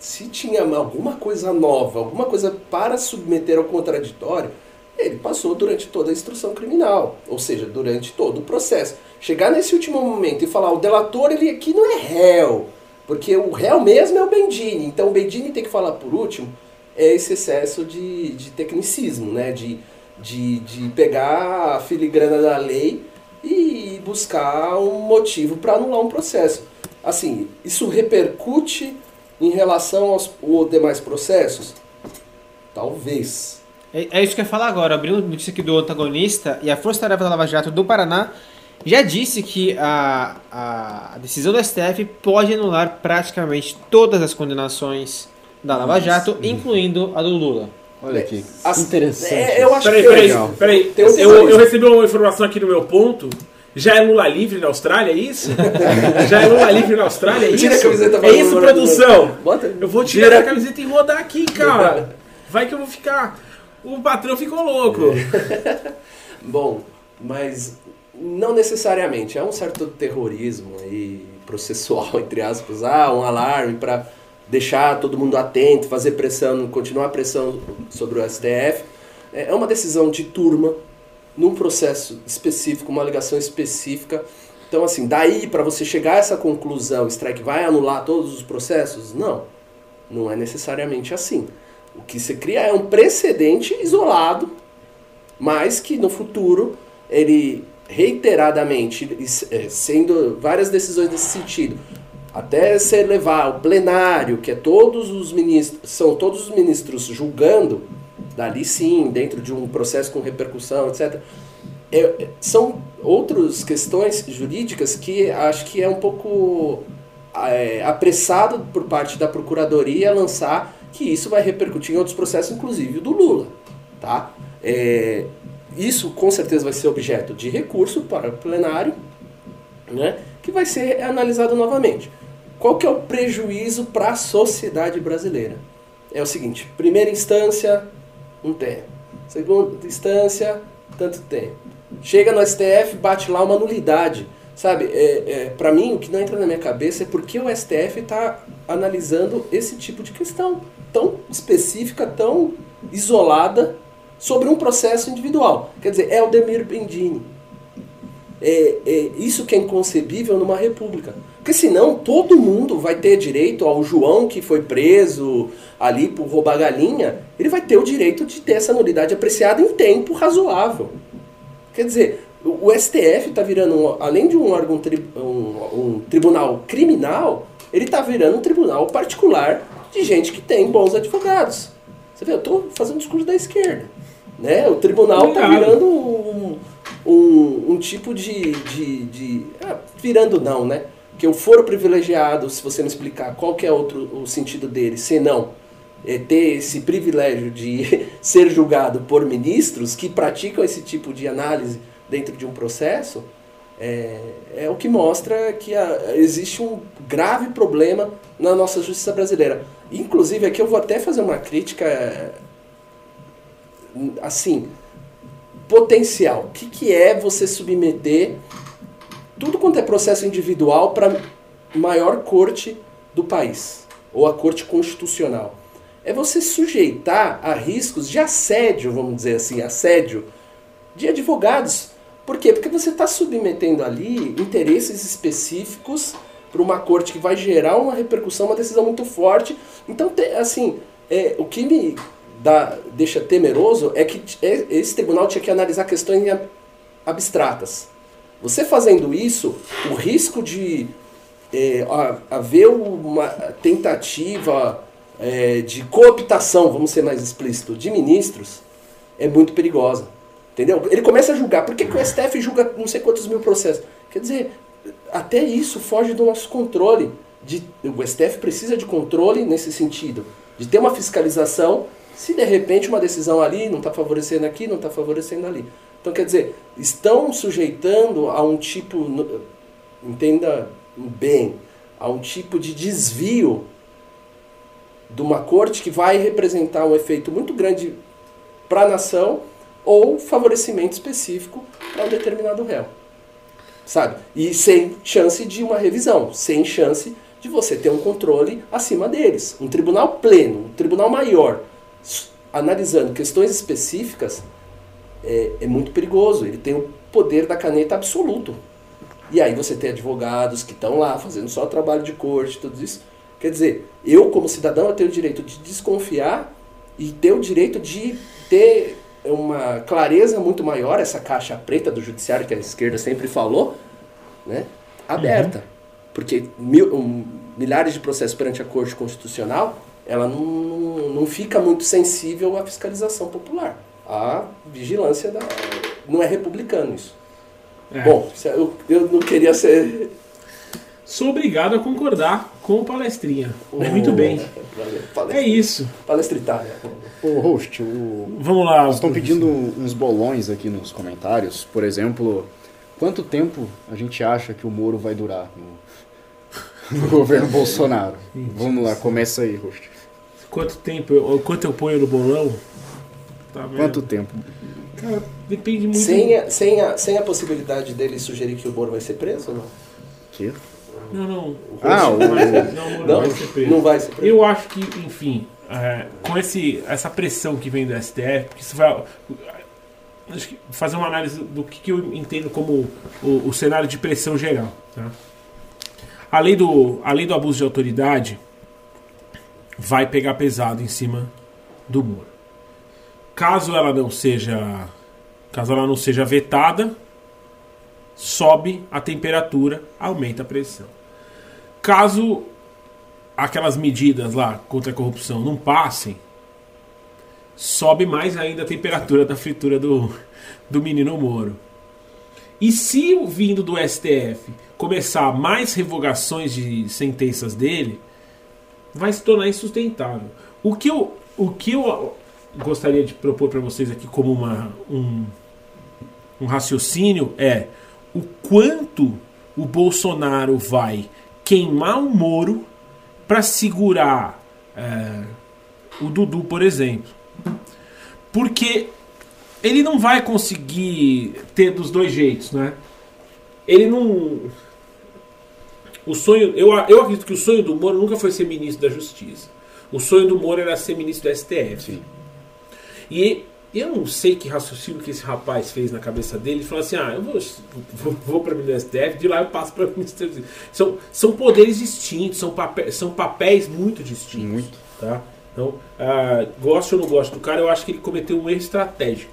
S4: se tinha alguma coisa nova, alguma coisa para submeter ao contraditório, ele passou durante toda a instrução criminal, ou seja, durante todo o processo. Chegar nesse último momento e falar, o delator ele aqui não é réu, porque o réu mesmo é o Bendini, então o Bendini tem que falar por último, é esse excesso de, de tecnicismo, né? de, de, de pegar a filigrana da lei e buscar um motivo para anular um processo. Assim, isso repercute em relação aos, aos demais processos? Talvez.
S3: É, é isso que eu ia falar agora. Abrindo notícia aqui do antagonista, e a Força Tarefa da Lava Jato do Paraná já disse que a, a decisão do STF pode anular praticamente todas as condenações da Lava Jato, incluindo a do Lula.
S2: Olha aqui.
S4: As-
S2: Interessante.
S4: É, eu acho
S1: Peraí,
S4: que
S1: peraí,
S2: legal.
S1: peraí. Eu,
S4: detalhe.
S1: eu recebi uma informação aqui no meu ponto. Já é Lula livre na Austrália, é isso? Já é Lula livre na Austrália, é isso?
S4: Tira a camiseta
S1: é isso, produção?
S4: Bota.
S1: Eu vou tirar
S4: Tira.
S1: essa camiseta e rodar aqui, cara. Vai que eu vou ficar. O patrão ficou louco.
S4: Bom, mas não necessariamente. Há um certo terrorismo aí processual, entre aspas. Há um alarme para deixar todo mundo atento, fazer pressão, continuar a pressão sobre o STF. É é uma decisão de turma, num processo específico, uma alegação específica. Então, assim, daí para você chegar a essa conclusão, strike vai anular todos os processos? Não, não é necessariamente assim. O que se cria é um precedente isolado, mas que no futuro ele reiteradamente, eh, sendo várias decisões nesse sentido, até ser levar ao plenário, que é todos os ministros, são todos os ministros julgando, dali sim, dentro de um processo com repercussão, etc. É, é, são outras questões jurídicas que acho que é um pouco é, apressado por parte da Procuradoria lançar que isso vai repercutir em outros processos, inclusive o do Lula. Tá? É, isso com certeza vai ser objeto de recurso para o plenário, né, que vai ser analisado novamente. Qual que é o prejuízo para a sociedade brasileira? É o seguinte, primeira instância, um tempo. Segunda instância, tanto tempo. Chega no STF, bate lá uma nulidade. Sabe, é, é, para mim, o que não entra na minha cabeça é porque o STF está analisando esse tipo de questão tão específica, tão isolada sobre um processo individual. Quer dizer, é o Demir Bendini. é, é isso que é inconcebível numa república. Porque senão todo mundo vai ter direito ao João que foi preso ali por roubar galinha, ele vai ter o direito de ter essa nulidade apreciada em tempo razoável. Quer dizer, o STF está virando, um, além de um órgão um, um, tribunal criminal, ele está virando um tribunal particular de gente que tem bons advogados. Você vê, eu estou fazendo um discurso da esquerda. Né? O tribunal está virando um, um, um, tipo de. de, de ah, virando não, né? Que o foro privilegiado, se você me explicar qual que é outro, o sentido dele, senão é, ter esse privilégio de ser julgado por ministros que praticam esse tipo de análise dentro de um processo, é, é o que mostra que a, existe um grave problema na nossa justiça brasileira. Inclusive, aqui eu vou até fazer uma crítica assim, potencial. O que, que é você submeter tudo quanto é processo individual para maior corte do país, ou a corte constitucional? É você sujeitar a riscos de assédio, vamos dizer assim, assédio de advogados. Por quê? Porque você está submetendo ali interesses específicos para uma corte que vai gerar uma repercussão, uma decisão muito forte. Então, assim, é, o que me dá, deixa temeroso é que é, esse tribunal tinha que analisar questões abstratas. Você fazendo isso, o risco de é, haver uma tentativa é, de cooptação, vamos ser mais explícito, de ministros, é muito perigosa. Entendeu? Ele começa a julgar. Por que, que o STF julga não sei quantos mil processos? Quer dizer, até isso foge do nosso controle. De, o STF precisa de controle nesse sentido, de ter uma fiscalização se de repente uma decisão ali não está favorecendo aqui, não está favorecendo ali. Então, quer dizer, estão sujeitando a um tipo, entenda bem, a um tipo de desvio de uma corte que vai representar um efeito muito grande para a nação ou favorecimento específico para um determinado réu. Sabe? E sem chance de uma revisão, sem chance de você ter um controle acima deles. Um tribunal pleno, um tribunal maior, analisando questões específicas, é, é muito perigoso. Ele tem o poder da caneta absoluto. E aí você tem advogados que estão lá fazendo só o trabalho de corte, tudo isso. Quer dizer, eu como cidadão eu tenho o direito de desconfiar e ter o direito de ter uma clareza muito maior, essa caixa preta do judiciário que a esquerda sempre falou, né, aberta. Uhum. Porque mil, um, milhares de processos perante a Corte Constitucional ela não, não fica muito sensível à fiscalização popular. A vigilância da. Não é republicano isso. É. Bom, eu, eu não queria ser.
S1: Sou obrigado a concordar com o palestrinha. Oh, Muito bem. É isso.
S4: Palestritária.
S2: Ô, host, o...
S1: vamos lá.
S2: Estão pedindo uns bolões aqui nos comentários. Por exemplo, quanto tempo a gente acha que o Moro vai durar no, no governo Bolsonaro? Vamos lá, começa aí, host
S1: quanto tempo, eu, quanto eu ponho no bolão.
S2: Tá Quanto tempo?
S1: Cara, depende muito.
S4: Sem a, sem, a, sem a possibilidade dele sugerir que o Moro vai ser preso ou não?
S1: Que? Não, não.
S2: Ah, o...
S1: não, não,
S4: não, vai ser preso. Não vai ser preso.
S1: Eu acho que, enfim, é, com esse, essa pressão que vem do STF, porque isso vai acho que fazer uma análise do que, que eu entendo como o, o, cenário de pressão geral. Tá? Além, do, além do abuso de autoridade, vai pegar pesado em cima do Moro. Caso ela não seja, caso ela não seja vetada, sobe a temperatura, aumenta a pressão. Caso aquelas medidas lá contra a corrupção não passem, sobe mais ainda a temperatura da fritura do, do menino Moro. E se vindo do STF começar mais revogações de sentenças dele, vai se tornar insustentável. O que eu, o que eu gostaria de propor para vocês aqui como uma, um, um raciocínio é o quanto o Bolsonaro vai queimar o Moro para segurar é, o Dudu, por exemplo. Porque ele não vai conseguir ter dos dois jeitos, né? Ele não o sonho, eu, eu acredito que o sonho do Moro nunca foi ser ministro da Justiça. O sonho do Moro era ser ministro do STF. Sim. E eu não sei que raciocínio que esse rapaz fez na cabeça dele. Ele falou assim: ah, eu vou, vou, vou para o STF, de lá eu passo para o Ministério. São, são poderes distintos, são, papéis, são papéis muito distintos.
S2: Muito.
S1: Tá? Então, ah, gosto ou não gosto do cara, eu acho que ele cometeu um erro estratégico.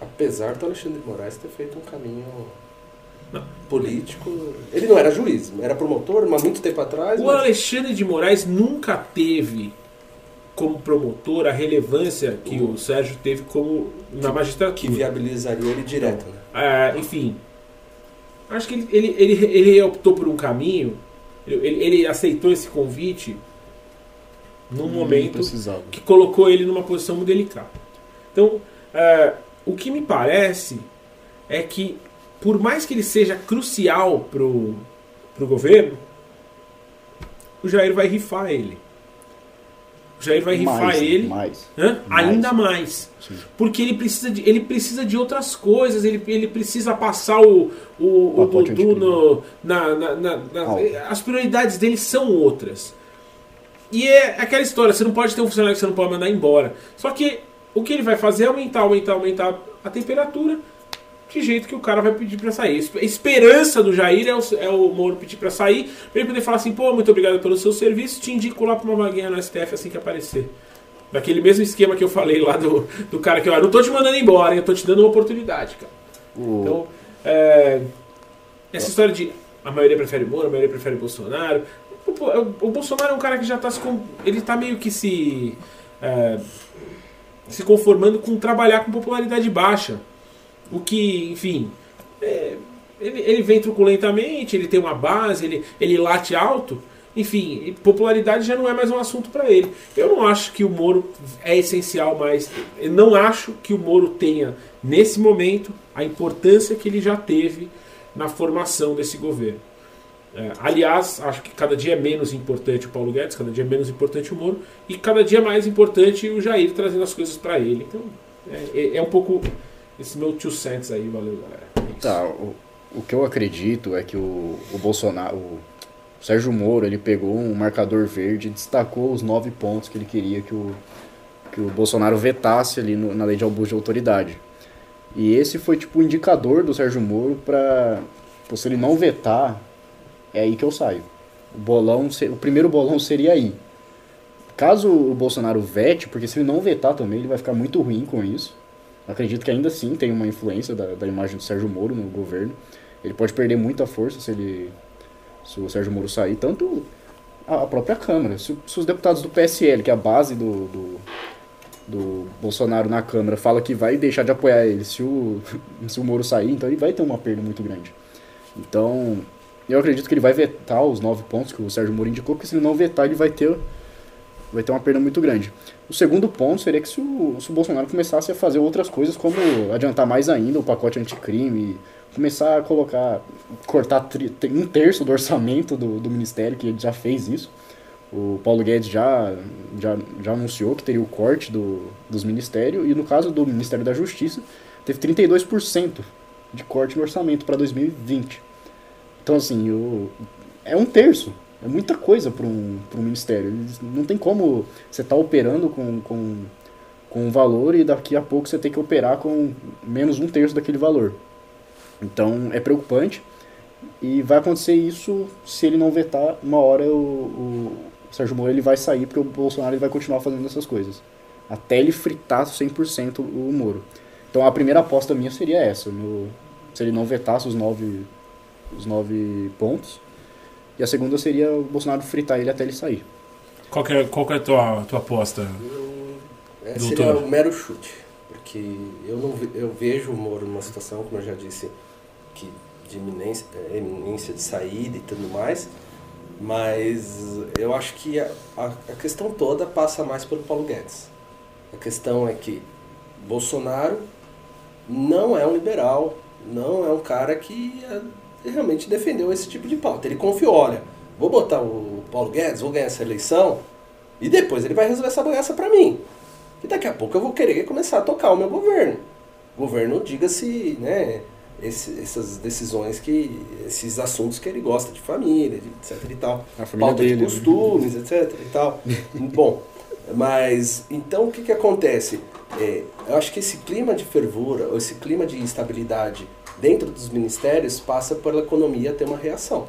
S4: Apesar do Alexandre de Moraes ter feito um caminho
S1: Não.
S4: político. Ele não era juiz, era promotor, mas muito tempo atrás.
S1: O
S4: mas-
S1: Alexandre de Moraes nunca teve como promotor a relevância que o Sérgio teve como na
S4: que
S1: magistratura.
S4: viabilizaria ele direto, né?
S1: Ah, enfim, acho que ele, ele, ele, ele optou por um caminho, ele, ele aceitou esse convite num
S2: Não
S1: momento
S2: precisava.
S1: que colocou ele numa posição muito delicada. Então, ah, o que me parece é que, por mais que ele seja crucial pro, pro governo, o Jair vai rifar ele. O Jair vai rifar
S2: mais,
S1: ele
S2: Mais. Mais.
S1: ainda mais.
S2: Sim.
S1: Porque ele precisa de, ele precisa de outras coisas, ele, ele precisa passar o, o, o Dudu no, na, na, na- na-. As prioridades dele são outras. E é aquela história, você não pode ter um funcionário que você não pode mandar embora. Só que o que ele vai fazer é aumentar, aumentar, aumentar a temperatura de jeito que o cara vai pedir pra sair. A esperança do Jair é o, é o Moro pedir pra sair, pra ele poder falar assim, pô, muito obrigado pelo seu serviço, te indico lá pra uma vaguinha no STF assim que aparecer. Daquele mesmo esquema que eu falei lá do, do cara que, ó, não tô te mandando embora, hein, eu tô te dando uma oportunidade, cara.
S2: O-
S1: Então, é, essa história de a maioria prefere Moro, a maioria prefere Bolsonaro. O, o- o Bolsonaro é um cara que já tá se. com- Ele tá meio que se. é, se conformando com trabalhar com popularidade baixa. O que, enfim. é, ele, ele vem truculentamente, ele tem uma base, ele, ele late alto. Enfim, popularidade já não é mais um assunto para ele. Eu não acho que o Moro é essencial mais. Eu não acho que o Moro tenha, nesse momento, a importância que ele já teve na formação desse governo. É, aliás, acho que cada dia é menos importante o Paulo Guedes, cada dia é menos importante o Moro, e cada dia mais importante o Jair trazendo as coisas para ele. Então, é, é- é um pouco esse meu two cents aí, valeu, galera. É.
S2: Tá, o, o que eu acredito é que o, o Bolsonaro, o Sérgio Moro, ele pegou um marcador verde e destacou os nove pontos que ele queria que o, que o Bolsonaro vetasse ali no- na lei de abuso de autoridade. E esse foi tipo o indicador do Sérgio Moro para se ele não vetar, é aí que eu saio. O bolão, o primeiro bolão seria aí. Caso o Bolsonaro vete, porque se ele não vetar também, ele vai ficar muito ruim com isso. Acredito que ainda assim tem uma influência da, da imagem do Sérgio Moro no governo. Ele pode perder muita força se ele se o Sérgio Moro sair, tanto a, própria Câmara. Se, se os deputados do PSL, que é a base do, do, do Bolsonaro na Câmara, fala que vai deixar de apoiar ele se o, se o Moro sair, então ele vai ter uma perda muito grande. Então, eu acredito que ele vai vetar os nove pontos que o Sérgio Moro indicou, porque se ele não vetar, ele vai ter, vai ter uma perda muito grande. O segundo ponto seria que se o, se o Bolsonaro começasse a fazer outras coisas, como adiantar mais ainda o pacote anticrime, começar a colocar, cortar tri- um terço do orçamento do, do ministério, que ele já fez isso. O Paulo Guedes já, já, já anunciou que teria o corte do, dos ministérios, e no caso do Ministério da Justiça, teve 32% de corte no orçamento para 2020. Então, assim, o, é um terço. É muita coisa para um, um ministério. Não tem como você estar operando com, com, com um valor e daqui a pouco você tem que operar com menos um terço daquele valor. Então é preocupante. E vai acontecer isso se ele não vetar. Uma hora o, o Sérgio Moro ele vai sair porque o Bolsonaro ele vai continuar fazendo essas coisas. Até ele fritar 100% o Moro. Então a primeira aposta minha seria essa. no- se ele não vetasse os nove, os nove pontos. E a segunda seria o Bolsonaro fritar ele até ele sair.
S1: Qual que é, qual que é a tua, tua aposta?
S4: É,
S1: Doutor.
S4: seria um mero chute. Porque eu, não, eu vejo o Moro numa situação, como eu já disse, que de iminência, é, iminência de saída e tudo mais. Mas eu acho que a, a, a questão toda passa mais pelo Paulo Guedes. A questão é que Bolsonaro não é um liberal, não é um cara que eh, realmente defendeu esse tipo de pauta. Ele confiou, olha, vou botar o Paulo Guedes, vou ganhar essa eleição, e depois ele vai resolver essa bagaça pra mim. E daqui a pouco eu vou querer começar a tocar o meu governo. Governo, diga-se, né, esse- essas decisões que, esses assuntos que ele gosta de família, de etc e tal.
S2: A família
S4: Pauta de
S2: dele, né?
S4: costumes, etc e tal. Bom, Mas, então, o que, que acontece? É, eu acho que esse clima de fervura, ou esse clima de instabilidade dentro dos ministérios passa pela economia ter uma reação.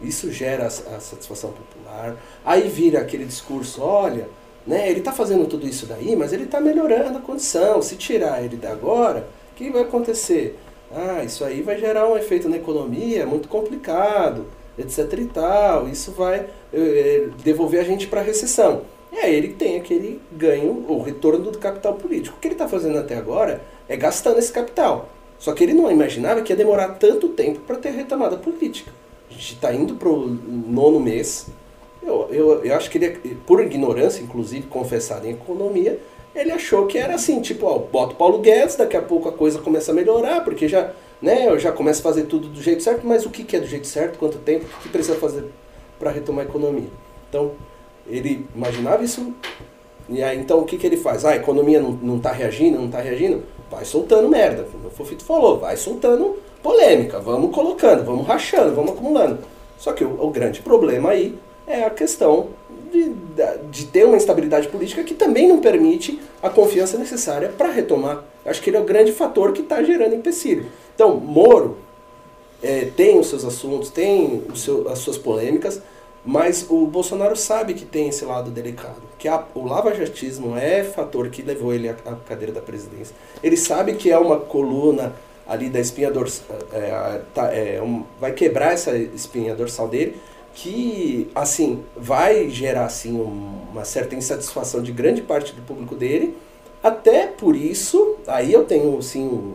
S4: Isso gera a, satisfação popular. Aí vira aquele discurso, olha, né, ele está fazendo tudo isso daí, mas ele está melhorando a condição. Se tirar ele da agora, o que vai acontecer? Ah, isso aí vai gerar um efeito na economia muito complicado, etc e tal. Isso vai eh, devolver a gente para a recessão. E aí ele tem aquele ganho, o retorno do capital político. O que ele está fazendo até agora é gastando esse capital. Só que ele não imaginava que ia demorar tanto tempo para ter retomada política. A gente está indo para o nono mês. Eu, eu, eu acho que ele, por ignorância, inclusive, confessada em economia, ele achou que era assim, tipo, ó, bota o Paulo Guedes, daqui a pouco a coisa começa a melhorar, porque já, né, eu já começo a fazer tudo do jeito certo, mas o que, que é do jeito certo, quanto tempo, o que precisa fazer para retomar a economia? Então, ele imaginava isso, e aí então o que, que ele faz? Ah, a economia não, não tá reagindo, não tá reagindo? Vai soltando merda, o Fofito falou, vai soltando polêmica, vamos colocando, vamos rachando, vamos acumulando. Só que o, o grande problema aí é a questão de, de ter uma instabilidade política que também não permite a confiança necessária para retomar. Acho que ele é o grande fator que está gerando empecilho. Então, Moro é, tem os seus assuntos, tem seu, as suas polêmicas, mas o Bolsonaro sabe que tem esse lado delicado, que a, o lavajatismo é fator que levou ele à, à cadeira da presidência. Ele sabe que é uma coluna ali da espinha dorsal, é, tá, é, um, vai quebrar essa espinha dorsal dele, que assim vai gerar assim um, uma certa insatisfação de grande parte do público dele. Até por isso, aí eu tenho assim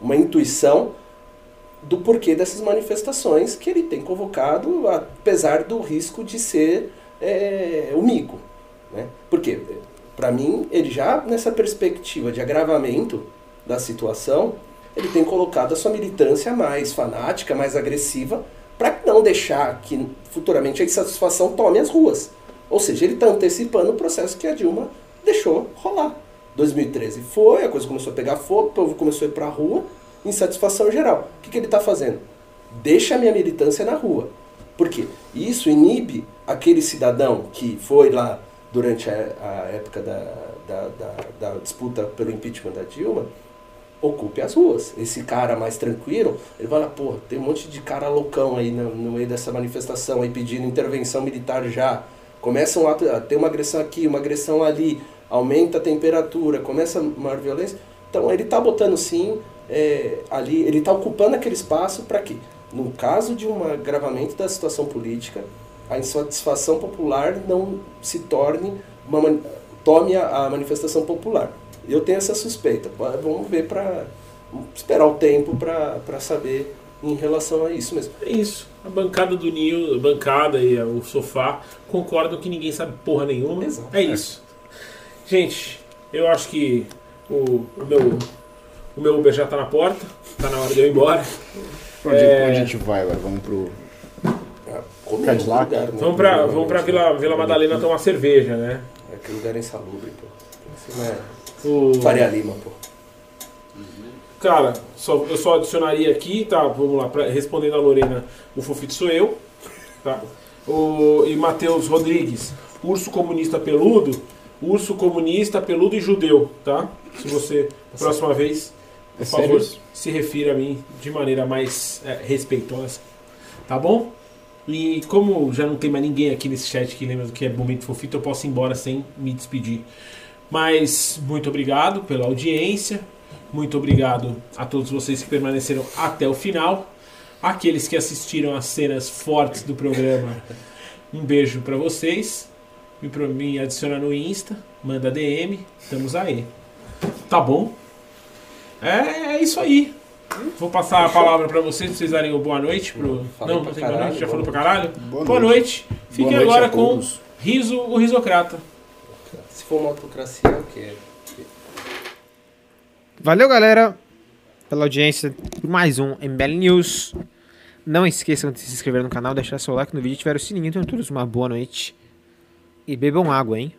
S4: uma intuição do porquê dessas manifestações que ele tem convocado, apesar do risco de ser é, o mico. Né? Porque, para mim, ele já nessa perspectiva de agravamento da situação, ele tem colocado a sua militância mais fanática, mais agressiva, para não deixar que futuramente a insatisfação tome as ruas. Ou seja, ele está antecipando o processo que a Dilma deixou rolar. 2013 foi, a coisa começou a pegar fogo, o povo começou a ir para a rua, insatisfação geral. O que, que ele está fazendo? Deixa a minha militância na rua. Por quê? Isso inibe aquele cidadão que foi lá durante a, a época da, da, da, da disputa pelo impeachment da Dilma, ocupe as ruas. Esse cara mais tranquilo, ele lá, pô, tem um monte de cara loucão aí no, no meio dessa manifestação aí pedindo intervenção militar já. Começa um ato, ter uma agressão aqui, uma agressão ali, aumenta a temperatura, começa maior violência. Então ele está botando sim é, ali, ele está ocupando aquele espaço para quê? No caso de um agravamento da situação política, a insatisfação popular não se torne uma, tome a, a manifestação popular. Eu tenho essa suspeita. Vamos ver para esperar o tempo para saber em relação a isso mesmo.
S1: É isso. A bancada do Nil, a bancada e o sofá concordam que ninguém sabe porra nenhuma.
S4: Exato.
S1: É isso. Gente, eu acho que o, o meu o meu Uber já tá na porta, tá na hora de eu ir embora.
S2: Pra onde,
S1: É.
S2: onde a gente vai agora? Vamos pro.
S4: Como
S2: Cadillac?
S4: lugar, né?
S1: Vamos pra, vamos pra Vila, Vila Madalena tomar cerveja, né?
S4: É aquele lugar insalubre, pô. É
S1: O...
S4: Faria Lima, pô.
S1: Cara, só, eu só adicionaria aqui, tá? Vamos lá, pra, respondendo a Lorena, o Fofito sou eu, tá? O, e Matheus Rodrigues, urso comunista peludo, urso comunista peludo e judeu, tá? Se você, próxima vez, por
S2: É sério
S1: favor, se refira a mim de maneira mais é, respeitosa, tá bom? E como já não tem mais ninguém aqui nesse chat que lembra do que é Momento Fofito, eu posso ir embora sem me despedir. Mas muito obrigado pela audiência. Muito obrigado a todos vocês que permaneceram até o final. Aqueles que assistiram às cenas fortes do programa, um beijo pra vocês. Me, me adiciona no Insta, manda DM, estamos aí. Tá bom? É, é isso aí. Vou passar a palavra pra vocês, pra vocês darem o boa noite. Pro...
S4: Falei
S1: Não,
S4: pra
S1: não tem boa noite, já falou pra caralho?
S2: Boa
S1: Boa
S2: noite.
S1: noite. Fiquem agora com
S2: todos.
S1: Riso, o Risocrata.
S4: Se for uma autocracia, é o quê?
S3: Valeu, galera, pela audiência por mais um MBL News. Não esqueçam de se inscrever no canal, deixar seu like no vídeo, ativar o sininho. Então, todos uma boa noite. E bebam água, hein?